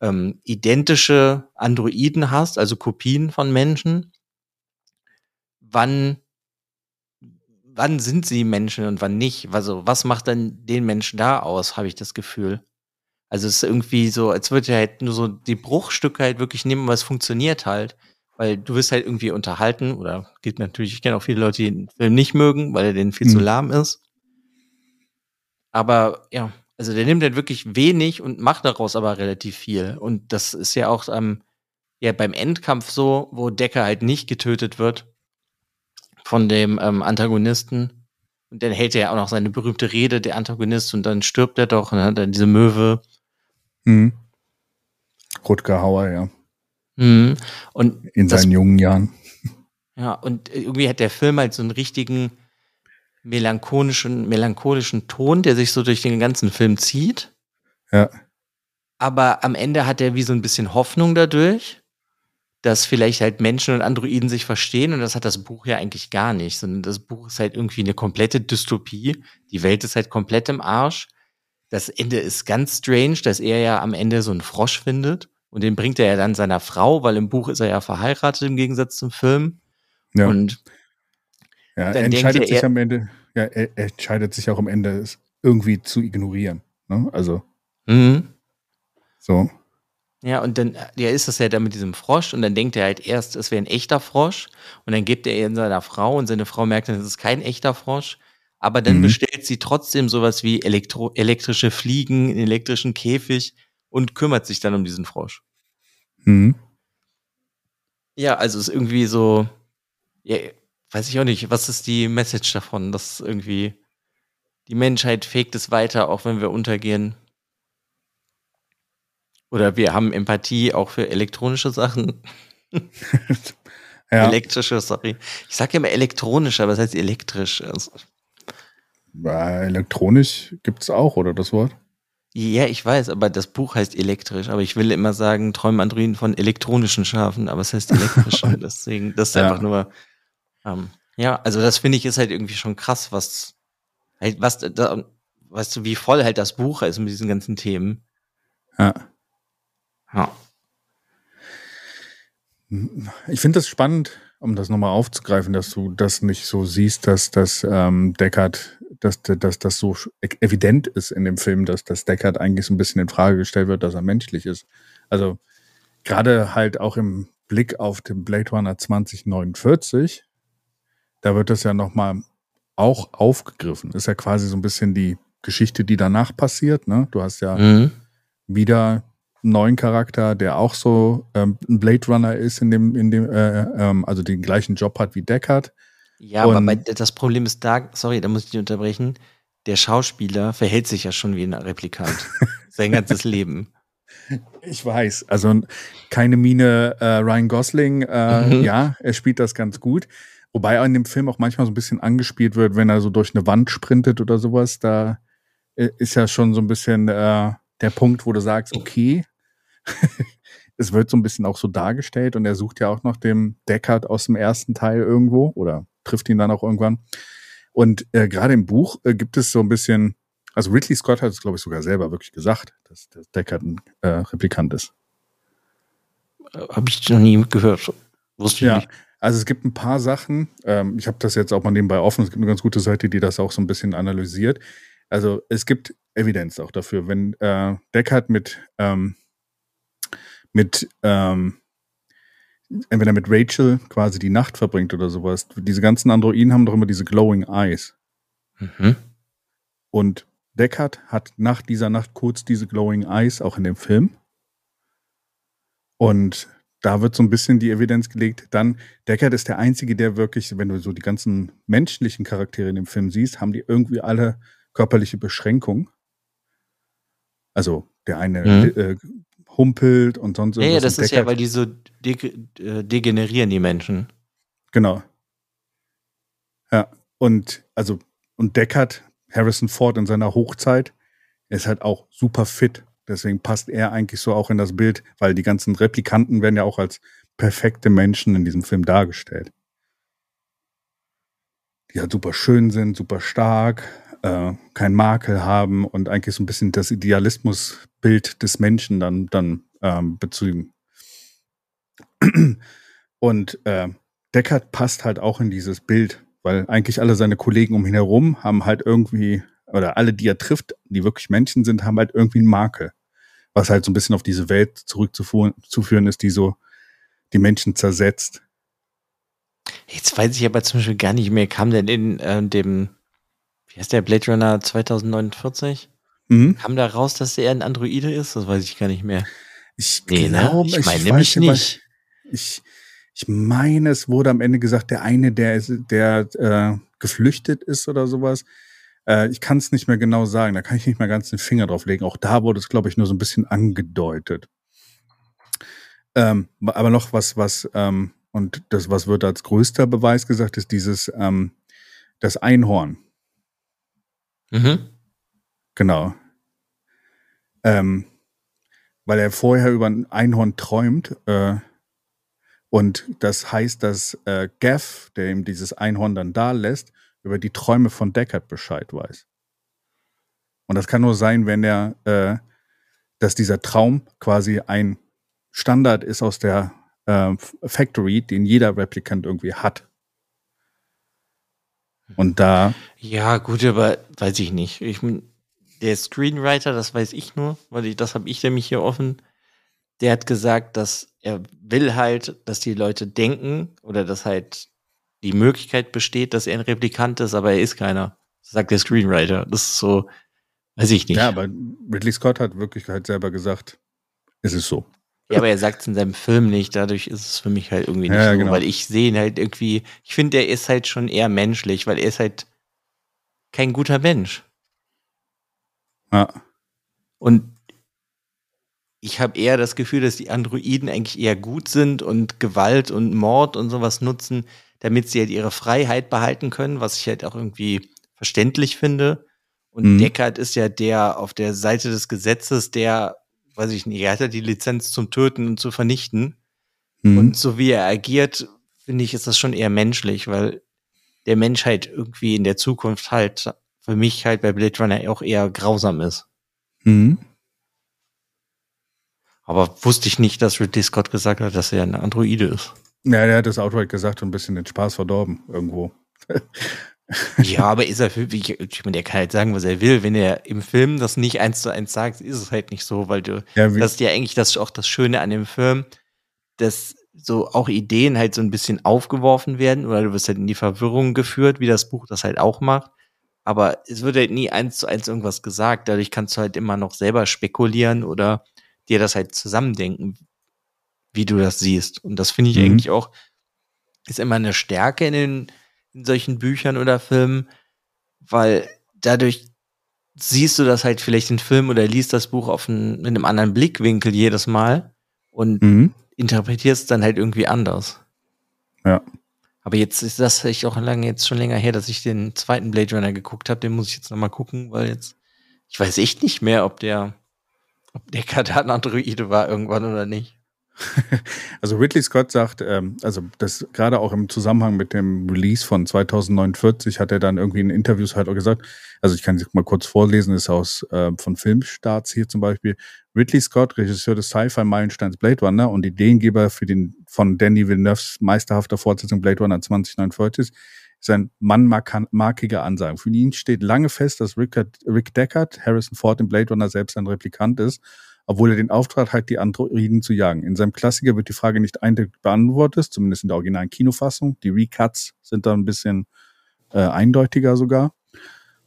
[SPEAKER 1] ähm, identische Androiden hast, also Kopien von Menschen, wann wann sind sie Menschen und wann nicht? Also was macht dann den Menschen da aus, habe ich das Gefühl. Also es ist irgendwie so, als würde er halt nur so die Bruchstücke halt wirklich nehmen, was funktioniert halt. Weil du wirst halt irgendwie unterhalten, oder geht natürlich, ich kenne auch viele Leute, die den Film nicht mögen, weil er denen viel mhm. zu lahm ist. Aber ja, also der nimmt halt wirklich wenig und macht daraus aber relativ viel. Und das ist ja auch ähm, ja, beim Endkampf so, wo Decker halt nicht getötet wird von dem ähm, Antagonisten. Und dann hält er ja auch noch seine berühmte Rede, der Antagonist, und dann stirbt er doch, ne, dann diese Möwe.
[SPEAKER 2] Mhm. Rutger Hauer, ja.
[SPEAKER 1] Mhm. Und
[SPEAKER 2] In seinen das, jungen Jahren.
[SPEAKER 1] Ja, und irgendwie hat der Film halt so einen richtigen melancholischen, melancholischen Ton, der sich so durch den ganzen Film zieht.
[SPEAKER 2] Ja.
[SPEAKER 1] Aber am Ende hat er wie so ein bisschen Hoffnung dadurch, dass vielleicht halt Menschen und Androiden sich verstehen und das hat das Buch ja eigentlich gar nicht, sondern das Buch ist halt irgendwie eine komplette Dystopie. Die Welt ist halt komplett im Arsch. Das Ende ist ganz strange, dass er ja am Ende so einen Frosch findet und den bringt er ja dann seiner Frau, weil im Buch ist er ja verheiratet im Gegensatz zum Film.
[SPEAKER 2] Ja.
[SPEAKER 1] Und
[SPEAKER 2] ja, er entscheidet sich am Ende, ja, er, er, entscheidet sich auch am Ende, es irgendwie zu ignorieren. Ne? Also.
[SPEAKER 1] Mhm.
[SPEAKER 2] So.
[SPEAKER 1] Ja, und dann ja, ist das ja dann mit diesem Frosch und dann denkt er halt erst, es wäre ein echter Frosch und dann gibt er ihn seiner Frau und seine Frau merkt dann, es ist kein echter Frosch. Aber dann mhm. bestellt sie trotzdem sowas wie Elektro elektrische Fliegen, einen elektrischen Käfig und kümmert sich dann um diesen Frosch.
[SPEAKER 2] Mhm.
[SPEAKER 1] Ja, also ist irgendwie so, ja, weiß ich auch nicht, was ist die Message davon, dass irgendwie die Menschheit fegt es weiter, auch wenn wir untergehen. Oder wir haben Empathie auch für elektronische Sachen. ja. Elektrische, sorry. Ich sage immer elektronisch, aber es heißt elektrisch. Also.
[SPEAKER 2] Elektronisch gibt es auch, oder das Wort?
[SPEAKER 1] Ja, ich weiß, aber das Buch heißt elektrisch. Aber ich will immer sagen, träumen Androiden von elektronischen Schafen, aber es heißt elektrisch. deswegen, das ist ja. einfach nur ähm, ja, also das finde ich ist halt irgendwie schon krass, was halt, was da, weißt du, wie voll halt das Buch ist mit diesen ganzen Themen.
[SPEAKER 2] Ja.
[SPEAKER 1] Ja.
[SPEAKER 2] Ich finde das spannend, um das nochmal aufzugreifen, dass du das nicht so siehst, dass das ähm, Deckard, dass, dass das so evident ist in dem Film, dass das Deckard eigentlich so ein bisschen in Frage gestellt wird, dass er menschlich ist. Also gerade halt auch im Blick auf den Blade Runner 2049, da wird das ja nochmal auch aufgegriffen. Ist ja quasi so ein bisschen die Geschichte, die danach passiert. Ne? Du hast ja mhm. wieder neuen Charakter, der auch so ähm, ein Blade Runner ist, in dem, in dem, äh, ähm, also den gleichen Job hat wie Deckard.
[SPEAKER 1] Ja, Und, aber bei, das Problem ist da, sorry, da muss ich dich unterbrechen. Der Schauspieler verhält sich ja schon wie ein Replikant. Sein ganzes Leben.
[SPEAKER 2] Ich weiß. Also keine Miene äh, Ryan Gosling. Äh, mhm. Ja, er spielt das ganz gut. Wobei in dem Film auch manchmal so ein bisschen angespielt wird, wenn er so durch eine Wand sprintet oder sowas. Da äh, ist ja schon so ein bisschen äh, der Punkt, wo du sagst, okay, es wird so ein bisschen auch so dargestellt und er sucht ja auch noch dem Deckard aus dem ersten Teil irgendwo oder trifft ihn dann auch irgendwann. Und äh, gerade im Buch äh, gibt es so ein bisschen, also Ridley Scott hat es, glaube ich, sogar selber wirklich gesagt, dass, dass Deckard ein äh, Replikant ist.
[SPEAKER 1] Habe ich noch nie gehört. Wusste ich
[SPEAKER 2] ja.
[SPEAKER 1] nicht.
[SPEAKER 2] Also es gibt ein paar Sachen, ähm, ich habe das jetzt auch mal nebenbei offen, es gibt eine ganz gute Seite, die das auch so ein bisschen analysiert. Also es gibt Evidenz auch dafür, wenn äh, Deckard mit, ähm, mit ähm, entweder mit Rachel quasi die Nacht verbringt oder sowas, diese ganzen Androiden haben doch immer diese glowing eyes.
[SPEAKER 1] Mhm.
[SPEAKER 2] Und Deckard hat nach dieser Nacht kurz diese glowing eyes auch in dem Film. Und da wird so ein bisschen die Evidenz gelegt. Dann, Deckard ist der Einzige, der wirklich, wenn du so die ganzen menschlichen Charaktere in dem Film siehst, haben die irgendwie alle körperliche Beschränkungen. Also der eine mhm. äh, humpelt und sonst
[SPEAKER 1] irgendwas. Ja, das ist ja, weil die so de degenerieren, die Menschen.
[SPEAKER 2] Genau. Ja, und also, und Deckard, Harrison Ford in seiner Hochzeit, ist halt auch super fit. Deswegen passt er eigentlich so auch in das Bild, weil die ganzen Replikanten werden ja auch als perfekte Menschen in diesem Film dargestellt. Die halt super schön sind, super stark, äh, kein Makel haben und eigentlich so ein bisschen das Idealismusbild des Menschen dann, dann ähm, Bezügen. Und äh, Deckard passt halt auch in dieses Bild, weil eigentlich alle seine Kollegen um ihn herum haben halt irgendwie, oder alle, die er trifft, die wirklich Menschen sind, haben halt irgendwie einen Makel. Was halt so ein bisschen auf diese Welt zurückzuführen ist, die so die Menschen zersetzt.
[SPEAKER 1] Jetzt weiß ich aber zum Beispiel gar nicht mehr, kam denn in äh, dem, wie heißt der, Blade Runner 2049? Mhm. Kam da raus, dass er ein Androide ist? Das weiß ich gar nicht mehr.
[SPEAKER 2] Ich nee, glaube, ne? ich, meine nämlich nicht. Ich, ich meine, es wurde am Ende gesagt, der eine, der, der äh, geflüchtet ist oder sowas. Äh, ich kann es nicht mehr genau sagen, da kann ich nicht mehr ganz den Finger drauf legen. Auch da wurde es, glaube ich, nur so ein bisschen angedeutet. Ähm, aber noch was, was, ähm, und das, was wird als größter Beweis gesagt, ist dieses, ähm, das Einhorn. Mhm. Genau. Ähm, weil er vorher über ein Einhorn träumt. Äh, und das heißt, dass äh, Gaff, der ihm dieses Einhorn dann da lässt, über die Träume von Deckard Bescheid weiß. Und das kann nur sein, wenn er, äh, dass dieser Traum quasi ein Standard ist aus der äh, Factory, den jeder Replikant irgendwie hat. Und da.
[SPEAKER 1] Ja, gut, aber weiß ich nicht. Ich, der Screenwriter, das weiß ich nur, weil ich, das habe ich nämlich hier offen. Der hat gesagt, dass er will halt, dass die Leute denken oder dass halt die Möglichkeit besteht, dass er ein Replikant ist, aber er ist keiner. sagt der Screenwriter. Das ist so, weiß ich nicht.
[SPEAKER 2] Ja, aber Ridley Scott hat wirklich halt selber gesagt, es ist so.
[SPEAKER 1] Ja, aber er sagt es in seinem Film nicht, dadurch ist es für mich halt irgendwie nicht ja, so, genau. weil ich sehe ihn halt irgendwie, ich finde, er ist halt schon eher menschlich, weil er ist halt kein guter Mensch.
[SPEAKER 2] Ja.
[SPEAKER 1] Und ich habe eher das Gefühl, dass die Androiden eigentlich eher gut sind und Gewalt und Mord und sowas nutzen, damit sie halt ihre Freiheit behalten können, was ich halt auch irgendwie verständlich finde. Und mhm. Deckard ist ja der auf der Seite des Gesetzes, der weiß ich nicht, er hat ja die Lizenz zum Töten und zu vernichten. Mhm. Und so wie er agiert, finde ich, ist das schon eher menschlich, weil der Mensch halt irgendwie in der Zukunft halt für mich halt bei Blade Runner auch eher grausam ist.
[SPEAKER 2] Mhm.
[SPEAKER 1] Aber wusste ich nicht, dass Ridley Scott gesagt hat, dass er ein Androide ist.
[SPEAKER 2] Ja, der hat das outright gesagt und ein bisschen den Spaß verdorben irgendwo.
[SPEAKER 1] ja, aber ist er für, ich, ich meine, der kann halt sagen, was er will. Wenn er im Film das nicht eins zu eins sagt, ist es halt nicht so, weil du, ja, das ist ja eigentlich das auch das Schöne an dem Film, dass so auch Ideen halt so ein bisschen aufgeworfen werden oder du wirst halt in die Verwirrung geführt, wie das Buch das halt auch macht. Aber es wird halt nie eins zu eins irgendwas gesagt. Dadurch kannst du halt immer noch selber spekulieren oder dir das halt zusammendenken, wie du das siehst. Und das finde ich mhm. eigentlich auch, ist immer eine Stärke in den in solchen Büchern oder Filmen, weil dadurch siehst du das halt vielleicht in Film oder liest das Buch auf einen, mit einem anderen Blickwinkel jedes Mal und mhm. interpretierst dann halt irgendwie anders.
[SPEAKER 2] Ja.
[SPEAKER 1] Aber jetzt ist das echt auch lange, jetzt schon länger her, dass ich den zweiten Blade Runner geguckt habe. Den muss ich jetzt nochmal gucken, weil jetzt, ich weiß echt nicht mehr, ob der, ob der Katan Androide war irgendwann oder nicht.
[SPEAKER 2] Also Ridley Scott sagt, ähm, also das gerade auch im Zusammenhang mit dem Release von 2049 hat er dann irgendwie in Interviews halt auch gesagt, also ich kann es mal kurz vorlesen, ist aus äh, von Filmstarts hier zum Beispiel. Ridley Scott, Regisseur des Sci-Fi-Meilensteins Blade Runner und Ideengeber für den von Danny Villeneuves meisterhafter Fortsetzung Blade Runner 2049, ist ein mannmarkiger Ansagen. Für ihn steht lange fest, dass Rick, Rick Deckard, Harrison Ford im Blade Runner selbst ein Replikant ist obwohl er den Auftrag hat, die Androiden zu jagen. In seinem Klassiker wird die Frage nicht eindeutig beantwortet, zumindest in der originalen Kinofassung. Die Recuts sind da ein bisschen äh, eindeutiger sogar.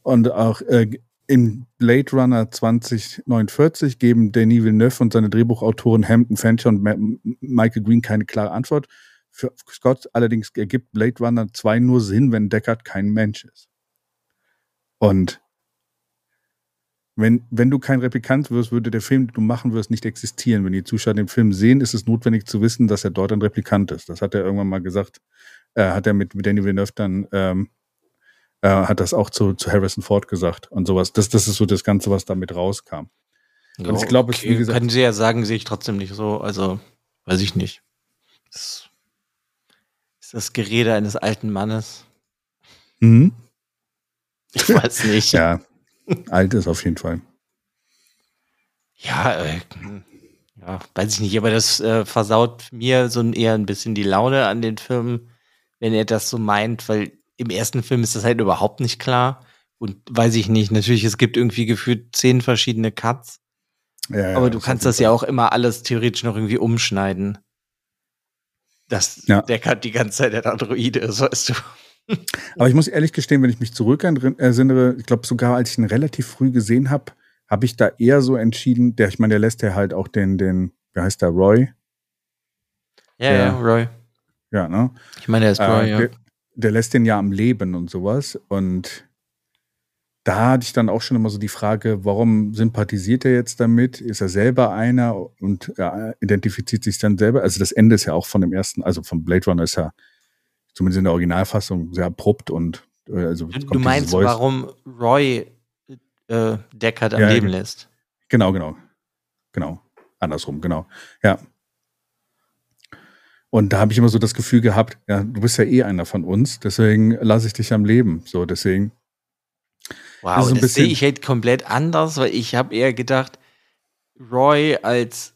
[SPEAKER 2] Und auch äh, in Blade Runner 2049 geben Denis Villeneuve und seine Drehbuchautoren Hampton Fancher und Ma Michael Green keine klare Antwort. Für Scott allerdings ergibt Blade Runner 2 nur Sinn, wenn Deckard kein Mensch ist. Und wenn, wenn du kein Replikant wirst, würde der Film, den du machen wirst, nicht existieren. Wenn die Zuschauer den Film sehen, ist es notwendig zu wissen, dass er dort ein Replikant ist. Das hat er irgendwann mal gesagt. Äh, hat er mit, Danny Villeneuve dann, ähm, äh, hat das auch zu, zu Harrison Ford gesagt und sowas. Das, das ist so das Ganze, was damit rauskam.
[SPEAKER 1] Ja, und ich glaube, okay. wie gesagt. Können Sie ja sagen, sehe ich trotzdem nicht so. Also, weiß ich nicht. Das ist das Gerede eines alten Mannes.
[SPEAKER 2] Mhm.
[SPEAKER 1] Ich weiß nicht.
[SPEAKER 2] ja, Alt ist auf jeden Fall.
[SPEAKER 1] Ja, äh, Ja, weiß ich nicht, aber das äh, versaut mir so eher ein bisschen die Laune an den Filmen, wenn er das so meint, weil im ersten Film ist das halt überhaupt nicht klar. Und weiß ich nicht, natürlich, es gibt irgendwie gefühlt zehn verschiedene Cuts. Ja, ja, aber du kannst das ja auch immer alles theoretisch noch irgendwie umschneiden. Dass ja. der Cut die ganze Zeit der Androide ist, weißt du.
[SPEAKER 2] Aber ich muss ehrlich gestehen, wenn ich mich zurück erinnere, ich glaube sogar, als ich ihn relativ früh gesehen habe, habe ich da eher so entschieden, der, ich meine, der lässt ja halt auch den, den, wie heißt der, Roy?
[SPEAKER 1] Ja, der, ja, Roy.
[SPEAKER 2] Ja, ne?
[SPEAKER 1] Ich meine, der ist Roy, äh, ja.
[SPEAKER 2] Der, der lässt den ja am Leben und sowas. Und da hatte ich dann auch schon immer so die Frage, warum sympathisiert er jetzt damit? Ist er selber einer und ja, identifiziert sich dann selber? Also das Ende ist ja auch von dem ersten, also von Blade Runner ist ja zumindest in der Originalfassung sehr abrupt und äh, also
[SPEAKER 1] du meinst, warum Roy äh, Deckard am ja, Leben lässt?
[SPEAKER 2] Genau, genau, genau, andersrum, genau, ja. Und da habe ich immer so das Gefühl gehabt, ja, du bist ja eh einer von uns, deswegen lasse ich dich am Leben. So, deswegen
[SPEAKER 1] Wow, das, das sehe ich halt komplett anders, weil ich habe eher gedacht, Roy als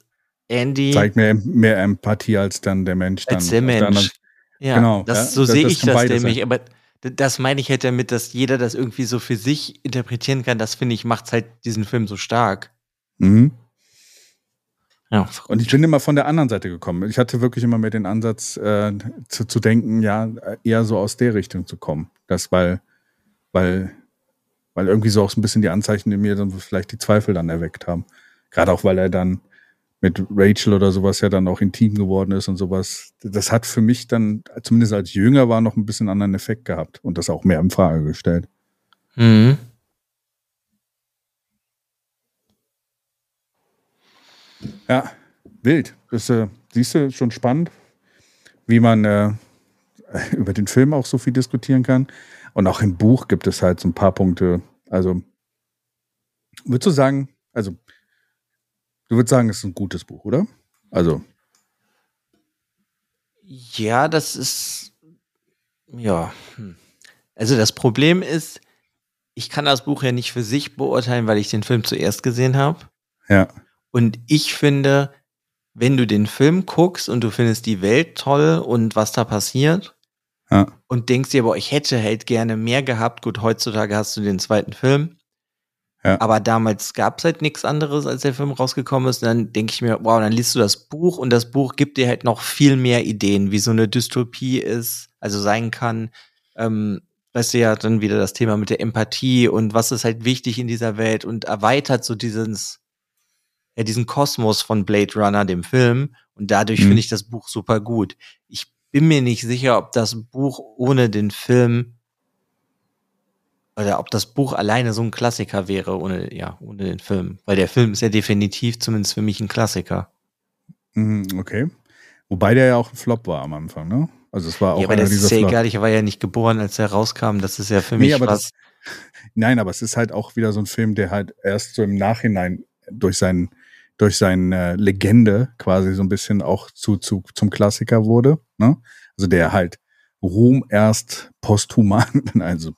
[SPEAKER 1] Andy.
[SPEAKER 2] Zeigt mir mehr Empathie als dann der Mensch. Dann
[SPEAKER 1] als der Mensch. Ja, genau. Das, ja, so sehe ich das nämlich. Aber das meine ich halt damit, dass jeder das irgendwie so für sich interpretieren kann. Das finde ich, macht halt diesen Film so stark.
[SPEAKER 2] Mhm. Ja, und ich bin immer von der anderen Seite gekommen. Ich hatte wirklich immer mehr den Ansatz äh, zu, zu denken, ja, eher so aus der Richtung zu kommen. Das, weil, weil weil irgendwie so auch so ein bisschen die Anzeichen in mir dann vielleicht die Zweifel dann erweckt haben. Gerade auch, weil er dann mit Rachel oder sowas ja dann auch intim geworden ist und sowas. Das hat für mich dann, zumindest als Jünger war, noch ein bisschen anderen Effekt gehabt und das auch mehr in Frage gestellt. Mhm. Ja, wild. Das äh, siehst du schon spannend, wie man äh, über den Film auch so viel diskutieren kann. Und auch im Buch gibt es halt so ein paar Punkte. Also, würdest du sagen, also, du würdest sagen, es ist ein gutes Buch, oder? Also.
[SPEAKER 1] Ja, das ist, ja. Hm. Also, das Problem ist, ich kann das Buch ja nicht für sich beurteilen, weil ich den Film zuerst gesehen habe.
[SPEAKER 2] Ja.
[SPEAKER 1] Und ich finde, wenn du den Film guckst und du findest die Welt toll und was da passiert, ja. Und denkst dir, boah, ich hätte halt gerne mehr gehabt. Gut, heutzutage hast du den zweiten Film. Ja. Aber damals gab es halt nichts anderes, als der Film rausgekommen ist. Und dann denke ich mir, wow, dann liest du das Buch und das Buch gibt dir halt noch viel mehr Ideen, wie so eine Dystopie ist, also sein kann. Ähm, weißt du ja, dann wieder das Thema mit der Empathie und was ist halt wichtig in dieser Welt und erweitert so dieses, ja, diesen Kosmos von Blade Runner, dem Film. Und dadurch mhm. finde ich das Buch super gut. Ich bin mir nicht sicher, ob das Buch ohne den Film oder ob das Buch alleine so ein Klassiker wäre ohne ja ohne den Film, weil der Film ist ja definitiv zumindest für mich ein Klassiker.
[SPEAKER 2] Mhm, okay, wobei der ja auch ein Flop war am Anfang, ne? Also es war auch
[SPEAKER 1] ja, aber das ist ja egal. Ich war ja nicht geboren, als er rauskam. Das ist ja für mich nee, was. Das,
[SPEAKER 2] nein, aber es ist halt auch wieder so ein Film, der halt erst so im Nachhinein durch seinen durch seine Legende quasi so ein bisschen auch zu, zu zum Klassiker wurde. Ne? Also der halt Ruhm erst posthuman, also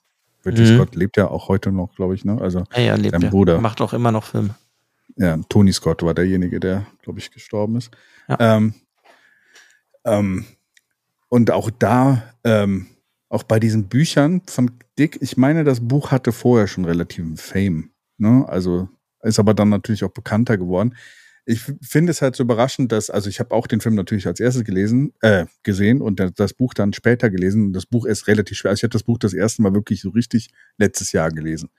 [SPEAKER 2] Ridley mhm. Scott lebt ja auch heute noch, glaube ich, ne? Also
[SPEAKER 1] ja, ja, lebt sein Bruder. Macht auch immer noch Filme.
[SPEAKER 2] Ja, Tony Scott war derjenige, der, glaube ich, gestorben ist. Ja. Ähm, ähm, und auch da, ähm, auch bei diesen Büchern von Dick, ich meine, das Buch hatte vorher schon relativen Fame. Ne? Also ist aber dann natürlich auch bekannter geworden. Ich finde es halt so überraschend, dass, also ich habe auch den Film natürlich als erstes gelesen, äh, gesehen und das Buch dann später gelesen. Das Buch ist relativ schwer. Also ich habe das Buch das erste Mal wirklich so richtig letztes Jahr gelesen.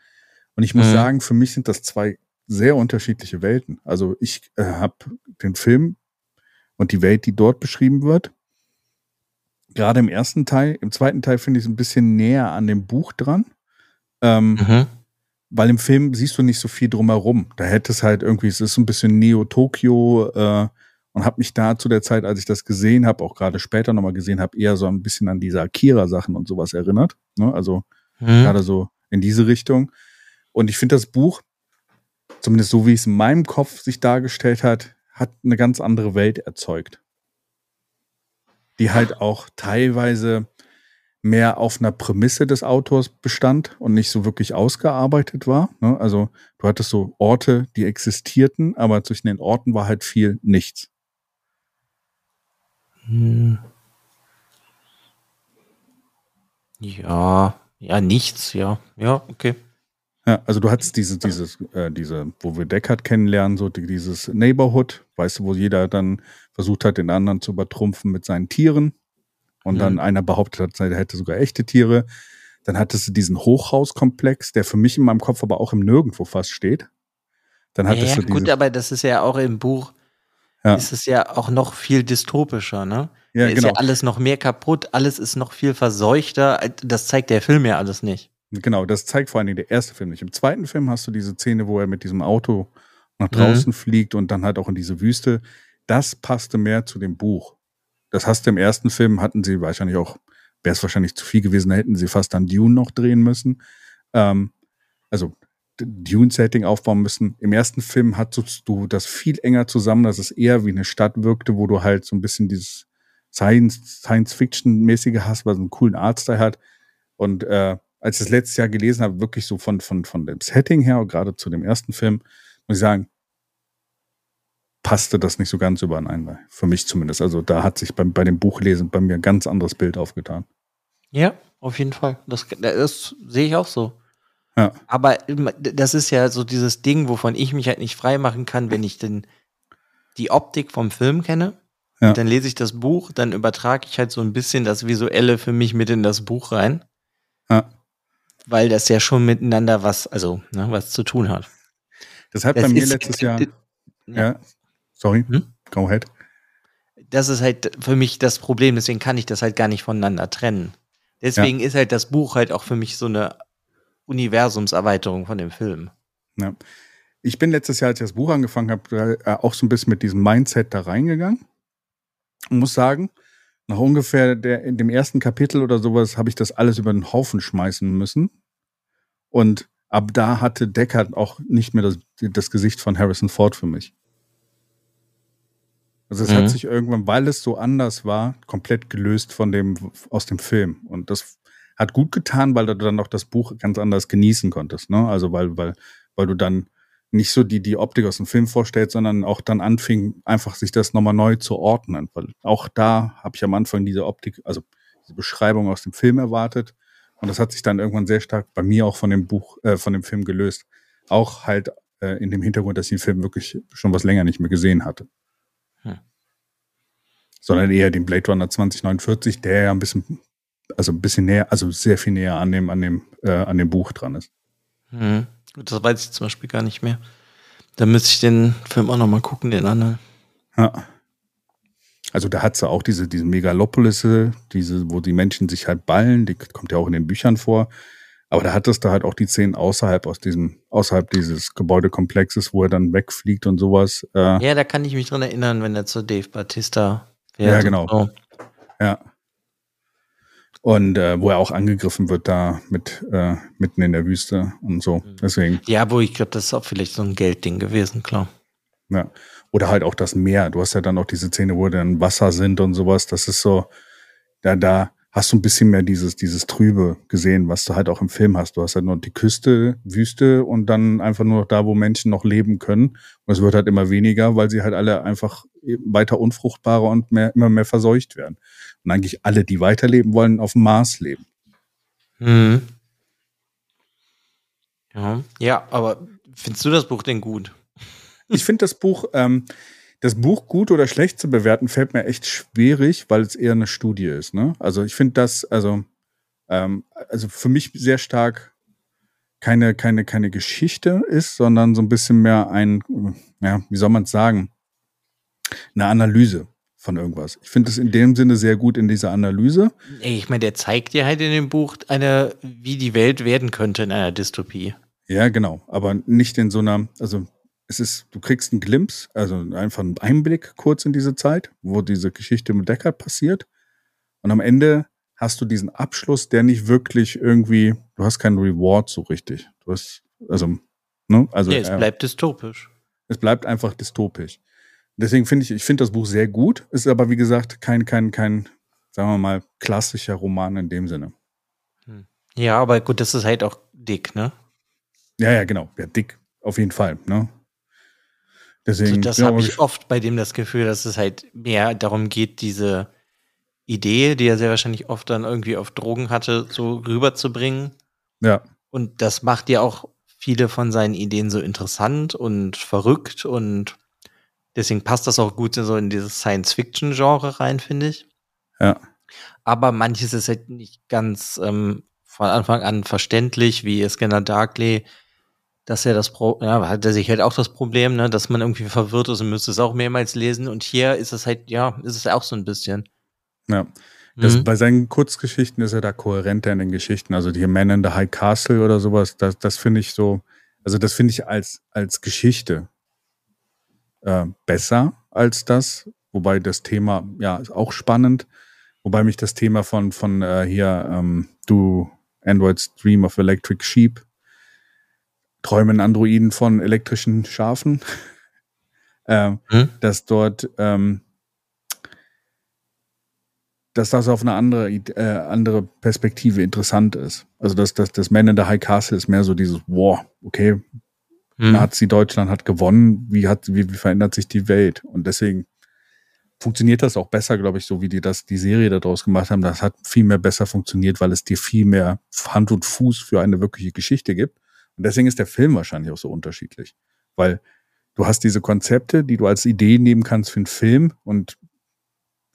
[SPEAKER 2] Und ich muss mhm. sagen, für mich sind das zwei sehr unterschiedliche Welten. Also ich äh, habe den Film und die Welt, die dort beschrieben wird, gerade im ersten Teil. Im zweiten Teil finde ich es ein bisschen näher an dem Buch dran. Ähm, mhm weil im Film siehst du nicht so viel drumherum. Da hätte es halt irgendwie, es ist so ein bisschen Neo-Tokio äh, und habe mich da zu der Zeit, als ich das gesehen habe, auch gerade später nochmal gesehen habe, eher so ein bisschen an diese Akira-Sachen und sowas erinnert. Ne? Also mhm. gerade so in diese Richtung. Und ich finde das Buch, zumindest so wie es in meinem Kopf sich dargestellt hat, hat eine ganz andere Welt erzeugt. Die halt auch teilweise mehr auf einer Prämisse des Autors bestand und nicht so wirklich ausgearbeitet war. Ne? Also du hattest so Orte, die existierten, aber zwischen den Orten war halt viel nichts.
[SPEAKER 1] Hm. Ja, ja, nichts, ja. Ja, okay.
[SPEAKER 2] Ja, also du hattest diese, dieses, äh, diese, wo wir Deckard kennenlernen, so dieses Neighborhood, weißt du, wo jeder dann versucht hat, den anderen zu übertrumpfen mit seinen Tieren. Und mhm. dann einer behauptet hat, er hätte sogar echte Tiere. Dann hattest du diesen Hochhauskomplex, der für mich in meinem Kopf aber auch im Nirgendwo fast steht. Dann hattest
[SPEAKER 1] ja,
[SPEAKER 2] du
[SPEAKER 1] gut, aber das ist ja auch im Buch, ja. ist es ja auch noch viel dystopischer, ne? Ja, da genau. ist ja alles noch mehr kaputt, alles ist noch viel verseuchter. Das zeigt der Film ja alles nicht.
[SPEAKER 2] Genau, das zeigt vor allen Dingen der erste Film nicht. Im zweiten Film hast du diese Szene, wo er mit diesem Auto nach draußen mhm. fliegt und dann halt auch in diese Wüste. Das passte mehr zu dem Buch. Das hast du im ersten Film, hatten sie wahrscheinlich auch, wäre es wahrscheinlich zu viel gewesen, hätten sie fast dann Dune noch drehen müssen. Ähm, also Dune-Setting aufbauen müssen. Im ersten Film hattest du das viel enger zusammen, dass es eher wie eine Stadt wirkte, wo du halt so ein bisschen dieses Science-Fiction-mäßige hast, was einen coolen Artstyle hat. Und äh, als ich das letztes Jahr gelesen habe, wirklich so von, von, von dem Setting her, gerade zu dem ersten Film, muss ich sagen, passte das nicht so ganz übereinander. Für mich zumindest. Also da hat sich beim, bei dem Buchlesen bei mir ein ganz anderes Bild aufgetan.
[SPEAKER 1] Ja, auf jeden Fall. Das, das sehe ich auch so. Ja. Aber das ist ja so dieses Ding, wovon ich mich halt nicht frei machen kann, wenn ich denn die Optik vom Film kenne. Ja. dann lese ich das Buch, dann übertrage ich halt so ein bisschen das Visuelle für mich mit in das Buch rein. Ja weil das ja schon miteinander was, also ne, was zu tun hat.
[SPEAKER 2] Das hat das bei mir letztes Jahr. Ja, ja sorry, hm? go ahead.
[SPEAKER 1] Das ist halt für mich das Problem, deswegen kann ich das halt gar nicht voneinander trennen. Deswegen ja. ist halt das Buch halt auch für mich so eine Universumserweiterung von dem Film.
[SPEAKER 2] Ja. Ich bin letztes Jahr, als ich das Buch angefangen habe, äh, auch so ein bisschen mit diesem Mindset da reingegangen und muss sagen, nach ungefähr der, in dem ersten Kapitel oder sowas habe ich das alles über den Haufen schmeißen müssen. Und ab da hatte Deckard auch nicht mehr das, das Gesicht von Harrison Ford für mich. Also es mhm. hat sich irgendwann, weil es so anders war, komplett gelöst von dem, aus dem Film. Und das hat gut getan, weil du dann auch das Buch ganz anders genießen konntest. Ne? Also weil, weil, weil du dann nicht so die, die Optik aus dem Film vorstellt, sondern auch dann anfing, einfach sich das nochmal neu zu ordnen. Weil auch da habe ich am Anfang diese Optik, also diese Beschreibung aus dem Film erwartet. Und das hat sich dann irgendwann sehr stark bei mir auch von dem Buch, äh, von dem Film gelöst. Auch halt äh, in dem Hintergrund, dass ich den Film wirklich schon was länger nicht mehr gesehen hatte. Hm. Sondern eher den Blade Runner 2049, der ja ein bisschen, also ein bisschen näher, also sehr viel näher an dem, an dem, äh, an dem Buch dran ist.
[SPEAKER 1] Hm. Das weiß ich zum Beispiel gar nicht mehr. Da müsste ich den Film auch nochmal gucken, den anderen.
[SPEAKER 2] Ja. Also da hat sie auch diese, diese Megalopolis, diese, wo die Menschen sich halt ballen, die kommt ja auch in den Büchern vor. Aber da hattest du halt auch die Szenen außerhalb aus diesem, außerhalb dieses Gebäudekomplexes, wo er dann wegfliegt und sowas.
[SPEAKER 1] Äh. Ja, da kann ich mich dran erinnern, wenn er zu Dave Batista
[SPEAKER 2] wäre. Ja, genau. So. Ja. Und äh, wo er auch angegriffen wird da mit äh, mitten in der Wüste und so. Mhm. Deswegen.
[SPEAKER 1] Ja, wo ich glaube, das ist auch vielleicht so ein Geldding gewesen, klar.
[SPEAKER 2] Ja. Oder halt auch das Meer. Du hast ja dann auch diese Szene, wo dann Wasser sind und sowas. Das ist so, da, da hast du ein bisschen mehr dieses, dieses Trübe gesehen, was du halt auch im Film hast. Du hast halt nur die Küste, Wüste und dann einfach nur da, wo Menschen noch leben können. Und es wird halt immer weniger, weil sie halt alle einfach weiter unfruchtbarer und mehr, immer mehr verseucht werden und eigentlich alle, die weiterleben wollen, auf dem Mars leben.
[SPEAKER 1] Mhm. Ja, ja, aber findest du das Buch denn gut?
[SPEAKER 2] Ich finde das Buch, ähm, das Buch gut oder schlecht zu bewerten, fällt mir echt schwierig, weil es eher eine Studie ist. Ne? Also ich finde das, also, ähm, also für mich sehr stark keine, keine, keine Geschichte ist, sondern so ein bisschen mehr ein, ja, wie soll man es sagen, eine Analyse von irgendwas. Ich finde es in dem Sinne sehr gut in dieser Analyse.
[SPEAKER 1] Ich meine, der zeigt dir halt in dem Buch eine, wie die Welt werden könnte in einer Dystopie.
[SPEAKER 2] Ja, genau. Aber nicht in so einer, also es ist, du kriegst einen Glimpse, also einfach einen Einblick kurz in diese Zeit, wo diese Geschichte mit Deckard passiert. Und am Ende hast du diesen Abschluss, der nicht wirklich irgendwie, du hast keinen Reward so richtig. Du hast, also, ne? Also,
[SPEAKER 1] nee, es bleibt dystopisch.
[SPEAKER 2] Es bleibt einfach dystopisch. Deswegen finde ich, ich finde das Buch sehr gut, ist aber wie gesagt kein, kein, kein, sagen wir mal, klassischer Roman in dem Sinne.
[SPEAKER 1] Ja, aber gut, das ist halt auch dick, ne?
[SPEAKER 2] Ja, ja, genau. Ja, dick, auf jeden Fall, ne?
[SPEAKER 1] Also
[SPEAKER 2] Deswegen,
[SPEAKER 1] das
[SPEAKER 2] ja,
[SPEAKER 1] habe ich oft bei dem das Gefühl, dass es halt mehr darum geht, diese Idee, die er sehr wahrscheinlich oft dann irgendwie auf Drogen hatte, so rüberzubringen.
[SPEAKER 2] ja,
[SPEAKER 1] Und das macht ja auch viele von seinen Ideen so interessant und verrückt und deswegen passt das auch gut so in dieses Science-Fiction-Genre rein, finde ich.
[SPEAKER 2] ja,
[SPEAKER 1] Aber manches ist halt nicht ganz ähm, von Anfang an verständlich, wie Scanner Darkly, dass er das Pro ja, hat er sich halt auch das Problem, ne, dass man irgendwie verwirrt ist und müsste es auch mehrmals lesen. Und hier ist es halt, ja, ist es auch so ein bisschen.
[SPEAKER 2] ja. Das,
[SPEAKER 1] Mhm.
[SPEAKER 2] Bei seinen Kurzgeschichten ist er da kohärenter in den Geschichten. Also die Man in the High Castle oder sowas, das, das finde ich so, also das finde ich als, als Geschichte äh, besser als das. Wobei das Thema, ja, ist auch spannend. Wobei mich das Thema von, von äh, hier, ähm, du Android's Dream of Electric Sheep, träumen Androiden von elektrischen Schafen, ähm,
[SPEAKER 1] Hm?
[SPEAKER 2] dass dort, ähm, dass das auf eine andere, äh, andere Perspektive interessant ist. Also das, das, das Man in the High Castle ist mehr so dieses, wow, okay,
[SPEAKER 1] Mhm.
[SPEAKER 2] Nazi Deutschland hat gewonnen, wie hat, wie, wie verändert sich die Welt? Und deswegen funktioniert das auch besser, glaube ich, so wie die das, die Serie daraus gemacht haben. Das hat viel mehr besser funktioniert, weil es dir viel mehr Hand und Fuß für eine wirkliche Geschichte gibt. Und deswegen ist der Film wahrscheinlich auch so unterschiedlich. Weil du hast diese Konzepte, die du als Idee nehmen kannst für einen Film und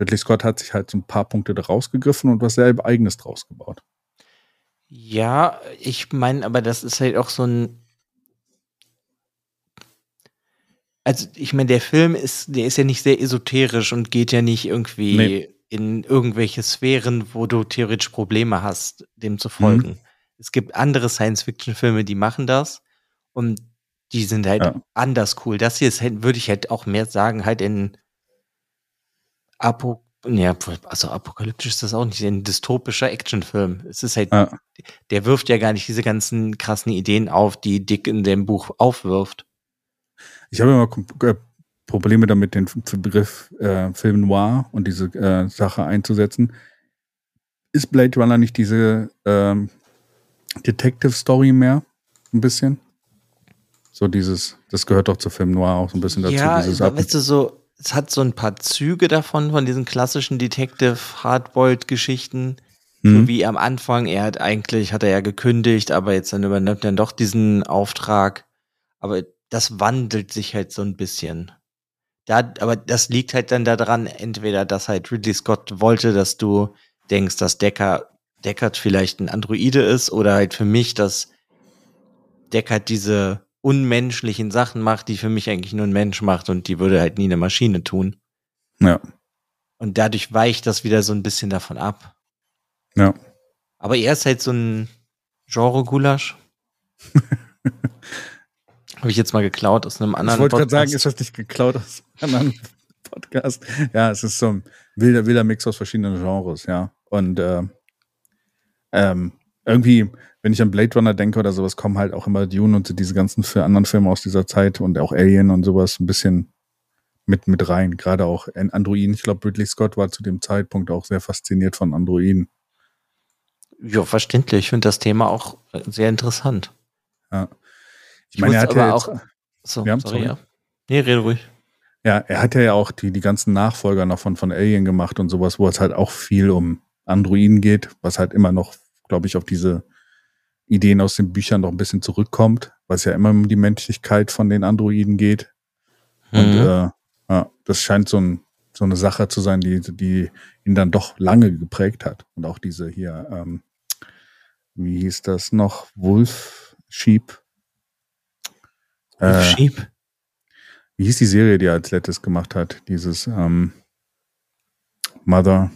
[SPEAKER 2] Ridley Scott hat sich halt so ein paar Punkte da rausgegriffen und was selber eigenes draus gebaut.
[SPEAKER 1] Ja, ich meine, aber das ist halt auch so ein. Also, ich meine, der Film ist, der ist ja nicht sehr esoterisch und geht ja nicht irgendwie
[SPEAKER 2] Nee.
[SPEAKER 1] in irgendwelche Sphären, wo du theoretisch Probleme hast, dem zu folgen. Es gibt andere Science-Fiction-Filme, die machen das und die sind halt
[SPEAKER 2] Ja.
[SPEAKER 1] anders cool. Das hier ist halt, würde ich halt auch mehr sagen, halt in Apo, ja, also apokalyptisch ist das auch nicht, ein dystopischer Actionfilm. Es ist halt
[SPEAKER 2] Ja,
[SPEAKER 1] der wirft ja gar nicht diese ganzen krassen Ideen auf, die Dick in dem Buch aufwirft.
[SPEAKER 2] ich habe immer Probleme damit, den Begriff äh, Film Noir und diese äh, Sache einzusetzen. Ist Blade Runner nicht diese ähm, Detective Story mehr? Ein bisschen? So dieses, das gehört doch zu Film Noir auch so ein bisschen dazu.
[SPEAKER 1] ja,
[SPEAKER 2] dieses
[SPEAKER 1] aber
[SPEAKER 2] Ab
[SPEAKER 1] weißt du, so, es hat so ein paar Züge davon, von diesen klassischen Detective Hardboiled-Geschichten. So
[SPEAKER 2] Mhm.
[SPEAKER 1] wie am Anfang, er hat eigentlich, hat er ja gekündigt, aber jetzt dann übernimmt er doch diesen Auftrag. Aber das wandelt sich halt so ein bisschen. Da, aber das liegt halt dann daran, entweder, dass halt Ridley Scott wollte, dass du denkst, dass Decker, Deckard vielleicht ein Androide ist, oder halt für mich, dass Deckard diese unmenschlichen Sachen macht, die für mich eigentlich nur ein Mensch macht und die würde halt nie eine Maschine tun.
[SPEAKER 2] ja,
[SPEAKER 1] Und dadurch weicht das wieder so ein bisschen davon ab.
[SPEAKER 2] ja.
[SPEAKER 1] Aber er ist halt so ein Genre-Gulasch. Habe ich jetzt mal geklaut aus einem
[SPEAKER 2] Ich
[SPEAKER 1] anderen
[SPEAKER 2] wollte gerade
[SPEAKER 1] Podcast.
[SPEAKER 2] sagen, ist das nicht geklaut aus einem anderen Podcast? Ja, es ist so ein wilder, wilder Mix aus verschiedenen Genres, ja. Und äh, ähm, irgendwie, wenn ich an Blade Runner denke oder sowas, kommen halt auch immer Dune und diese ganzen für anderen Filme aus dieser Zeit und auch Alien und sowas ein bisschen mit, mit rein. Gerade auch in Androiden. Ich glaube, Ridley Scott war zu dem Zeitpunkt auch sehr fasziniert von Androiden.
[SPEAKER 1] ja, verständlich. Ich finde das Thema auch äh, sehr interessant.
[SPEAKER 2] Ja. Ich
[SPEAKER 1] Ich
[SPEAKER 2] meine, er hat ja jetzt,
[SPEAKER 1] auch- So,
[SPEAKER 2] Ja,
[SPEAKER 1] sorry,
[SPEAKER 2] sorry.
[SPEAKER 1] ja. Nee, rede ruhig.
[SPEAKER 2] Ja, er hat ja auch die, die ganzen Nachfolger noch von, von Alien gemacht und sowas, wo es halt auch viel um Androiden geht, was halt immer noch, glaube ich, auf diese Ideen aus den Büchern noch ein bisschen zurückkommt, es ja immer um die Menschlichkeit von den Androiden geht. Und
[SPEAKER 1] Mhm.
[SPEAKER 2] äh, ja, das scheint so, ein, so eine Sache zu sein, die, die ihn dann doch lange geprägt hat. Und auch diese hier, ähm, wie hieß das noch? Wolf, Sheep. Äh,
[SPEAKER 1] Schieb.
[SPEAKER 2] wie hieß die Serie, die er als letztes gemacht hat? Dieses ähm, Mother.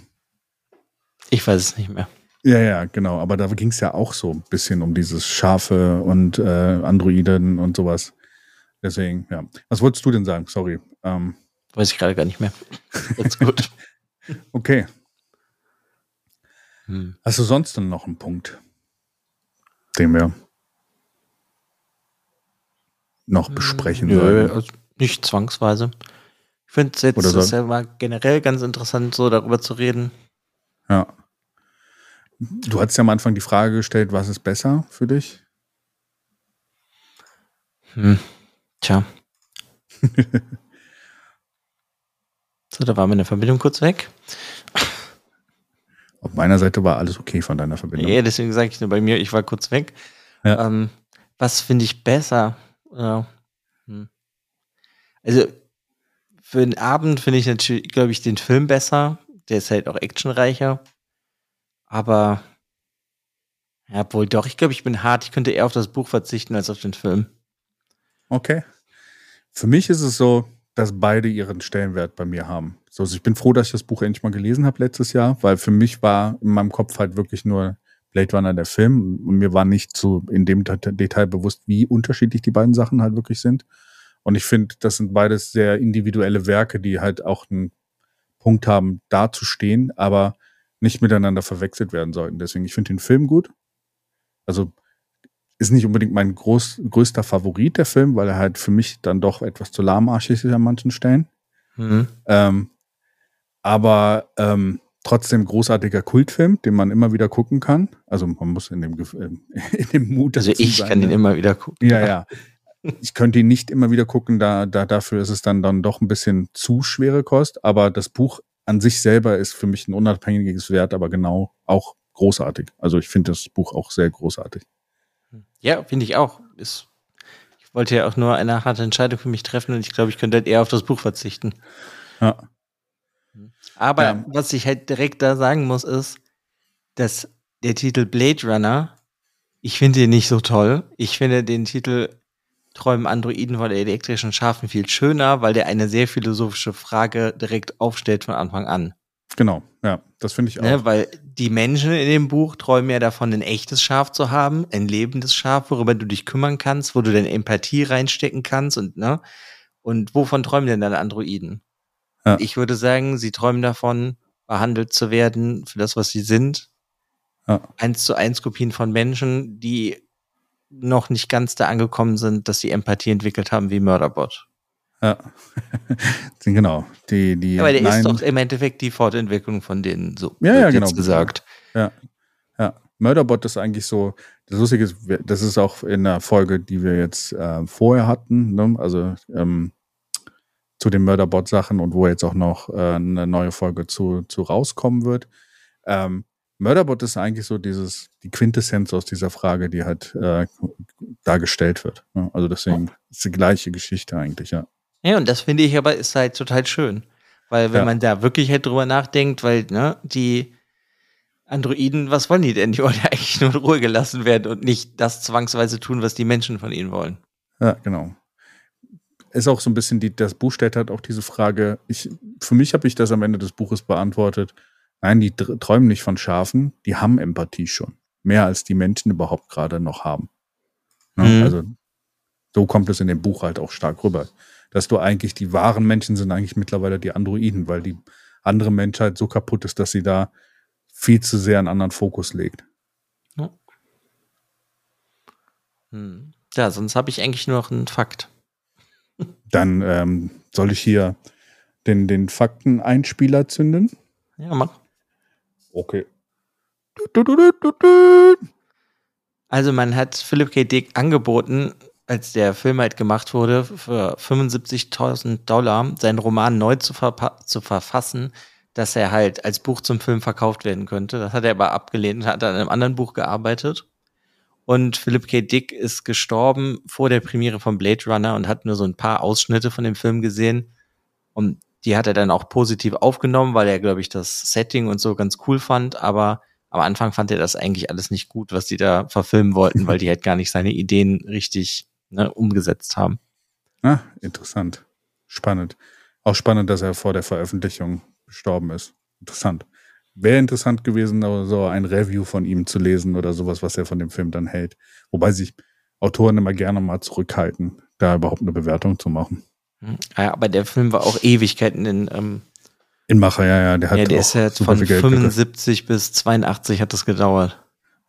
[SPEAKER 1] Ich weiß es nicht mehr.
[SPEAKER 2] Ja, ja, genau. Aber da ging es ja auch so ein bisschen um dieses Schafe und äh, Androiden und sowas. Deswegen, ja. Was wolltest du denn sagen? Sorry. Ähm,
[SPEAKER 1] Weiß ich gerade gar nicht mehr. Jetzt gut.
[SPEAKER 2] okay.
[SPEAKER 1] Hm.
[SPEAKER 2] Hast du sonst denn noch einen Punkt, den wir noch besprechen
[SPEAKER 1] Nö,
[SPEAKER 2] sollten?
[SPEAKER 1] also nicht zwangsweise. Ich finde es jetzt
[SPEAKER 2] so-
[SPEAKER 1] generell ganz interessant, so darüber zu reden.
[SPEAKER 2] Ja. Du hattest ja am Anfang die Frage gestellt, was ist besser für dich?
[SPEAKER 1] Hm. Tja. so, da war meine Verbindung kurz weg.
[SPEAKER 2] Auf meiner Seite war alles okay von deiner Verbindung.
[SPEAKER 1] Nee, deswegen sage ich nur bei mir, ich war kurz weg.
[SPEAKER 2] Ja.
[SPEAKER 1] Ähm, was finde ich besser? Ja. Hm. Also für den Abend finde ich natürlich, glaube ich, den Film besser. Der ist halt auch actionreicher. Aber ja, wohl doch, ich glaube, ich bin hart. Ich könnte eher auf das Buch verzichten als auf den Film.
[SPEAKER 2] Okay. Für mich ist es so, dass beide ihren Stellenwert bei mir haben. So, also ich bin froh, dass ich das Buch endlich mal gelesen habe letztes Jahr, weil für mich war in meinem Kopf halt wirklich nur Blade Runner der Film und mir war nicht so in dem Detail bewusst, wie unterschiedlich die beiden Sachen halt wirklich sind. Und ich finde, das sind beides sehr individuelle Werke, die halt auch einen Punkt haben, dazustehen, aber nicht miteinander verwechselt werden sollten. Deswegen, ich finde den Film gut. Also ist nicht unbedingt mein groß, größter Favorit der Film, weil er halt für mich dann doch etwas zu lahmarschig ist an manchen Stellen.
[SPEAKER 1] Mhm.
[SPEAKER 2] Ähm, aber ähm, trotzdem großartiger Kultfilm, den man immer wieder gucken kann. Also man muss in dem, ähm, in dem Mut
[SPEAKER 1] Also ich
[SPEAKER 2] sein,
[SPEAKER 1] kann den immer wieder gucken.
[SPEAKER 2] Ja, ja. Ich könnte ihn nicht immer wieder gucken, da, da dafür ist es dann, dann doch ein bisschen zu schwere Kost. Aber das Buch an sich selber ist für mich ein unabhängiges Wert, aber genau auch großartig. Also ich finde das Buch auch sehr großartig.
[SPEAKER 1] Ja, finde ich auch. Ist, ich wollte ja auch nur eine harte Entscheidung für mich treffen und ich glaube, ich könnte halt eher auf das Buch verzichten.
[SPEAKER 2] Ja.
[SPEAKER 1] Aber
[SPEAKER 2] Ja.
[SPEAKER 1] was ich halt direkt da sagen muss, ist, dass der Titel Blade Runner, ich finde den nicht so toll. Ich finde den Titel Träumen Androiden von elektrischen Schafen viel schöner, weil der eine sehr philosophische Frage direkt aufstellt von Anfang an.
[SPEAKER 2] Genau, ja, das finde ich auch.
[SPEAKER 1] Ne, weil die Menschen in dem Buch träumen ja davon, ein echtes Schaf zu haben, ein lebendes Schaf, worüber du dich kümmern kannst, wo du deine Empathie reinstecken kannst und ne? Und wovon träumen denn deine Androiden?
[SPEAKER 2] Ja.
[SPEAKER 1] Ich würde sagen, sie träumen davon, behandelt zu werden für das, was sie sind.
[SPEAKER 2] Ja.
[SPEAKER 1] Eins zu eins Kopien von Menschen, die noch nicht ganz da angekommen sind, dass sie Empathie entwickelt haben wie Murderbot.
[SPEAKER 2] Ja. genau. Die, die,
[SPEAKER 1] Aber der
[SPEAKER 2] nein,
[SPEAKER 1] ist doch im Endeffekt die Fortentwicklung von denen, so
[SPEAKER 2] Ja, ja, genau.
[SPEAKER 1] gesagt.
[SPEAKER 2] Ja. Murderbot ist eigentlich so, das Lustige ist, das ist auch in der Folge, die wir jetzt äh, vorher hatten, ne? also ähm, zu den Murderbot-Sachen und wo jetzt auch noch äh, eine neue Folge zu, zu rauskommen wird. Ähm, Murderbot ist eigentlich so dieses, die Quintessenz aus dieser Frage, die halt äh, dargestellt wird. Ne? Also deswegen ist die gleiche Geschichte eigentlich, ja.
[SPEAKER 1] Ja, und das finde ich aber ist halt total schön. Weil wenn
[SPEAKER 2] Ja.
[SPEAKER 1] man da wirklich halt drüber nachdenkt, weil, ne, die Androiden, was wollen die denn? Die wollen ja eigentlich nur in Ruhe gelassen werden und nicht das zwangsweise tun, was die Menschen von ihnen wollen.
[SPEAKER 2] Ja, genau. Ist auch so ein bisschen, die, das Buch stellt halt auch diese Frage, ich, für mich habe ich das am Ende des Buches beantwortet. Nein, die träumen nicht von Schafen, die haben Empathie schon. Mehr als die Menschen überhaupt gerade noch haben. Ne?
[SPEAKER 1] Mhm.
[SPEAKER 2] Also, so kommt es in dem Buch halt auch stark rüber. Dass du eigentlich, die wahren Menschen sind eigentlich mittlerweile die Androiden, weil die andere Menschheit so kaputt ist, dass sie da viel zu sehr einen anderen Fokus legt.
[SPEAKER 1] Hm. Ja, sonst habe ich eigentlich nur noch einen Fakt.
[SPEAKER 2] Dann ähm, soll ich hier den, den Fakteneinspieler zünden.
[SPEAKER 1] Ja, mach.
[SPEAKER 2] Okay.
[SPEAKER 1] Also man hat Philip K. Dick angeboten, als der Film halt gemacht wurde, für 75.000 Dollar seinen Roman neu zu, zu verfassen, dass er halt als Buch zum Film verkauft werden könnte. Das hat er aber abgelehnt und hat an einem anderen Buch gearbeitet. Und Philip K. Dick ist gestorben vor der Premiere von Blade Runner und hat nur so ein paar Ausschnitte von dem Film gesehen. Und die hat er dann auch positiv aufgenommen, weil er, glaube ich, das Setting und so ganz cool fand. Aber am Anfang fand er das eigentlich alles nicht gut, was die da verfilmen wollten, weil die halt gar nicht seine Ideen richtig ne, umgesetzt haben.
[SPEAKER 2] Ah, interessant. Spannend. Auch spannend, dass er vor der Veröffentlichung gestorben ist. Interessant. Wäre interessant gewesen, so ein Review von ihm zu lesen oder sowas, was er von dem Film dann hält. Wobei sich Autoren immer gerne mal zurückhalten, da überhaupt eine Bewertung zu machen.
[SPEAKER 1] Ja, aber der Film war auch Ewigkeiten in, ähm,
[SPEAKER 2] In Macher, ja, ja, der hat
[SPEAKER 1] ja, der
[SPEAKER 2] auch
[SPEAKER 1] ist ja jetzt von
[SPEAKER 2] viel Geld gekostet.
[SPEAKER 1] 75 bis 82 hat das gedauert.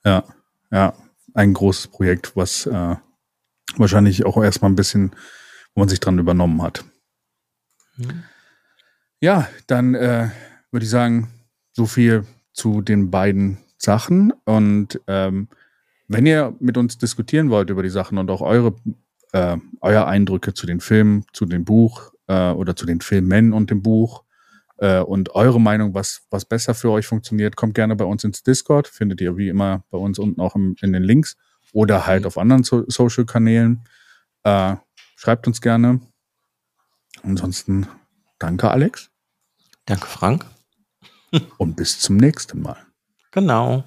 [SPEAKER 2] Ja, ja, ein großes Projekt, was äh, wahrscheinlich auch erstmal ein bisschen, wo man sich dran übernommen hat.
[SPEAKER 1] Hm.
[SPEAKER 2] Ja, dann äh, würde ich sagen, so viel zu den beiden Sachen. Und ähm, wenn ihr mit uns diskutieren wollt über die Sachen und auch eure, äh, euer Eindrücke zu den Filmen, zu dem Buch äh, oder zu den Filmen und dem Buch äh, und eure Meinung, was, was besser für euch funktioniert, kommt gerne bei uns ins Discord. Findet ihr wie immer bei uns unten auch im, in den Links oder halt mhm. auf anderen so Social-Kanälen. Äh, schreibt uns gerne. Ansonsten danke, Alex.
[SPEAKER 1] Danke, Frank.
[SPEAKER 2] Und bis zum nächsten Mal.
[SPEAKER 1] Genau.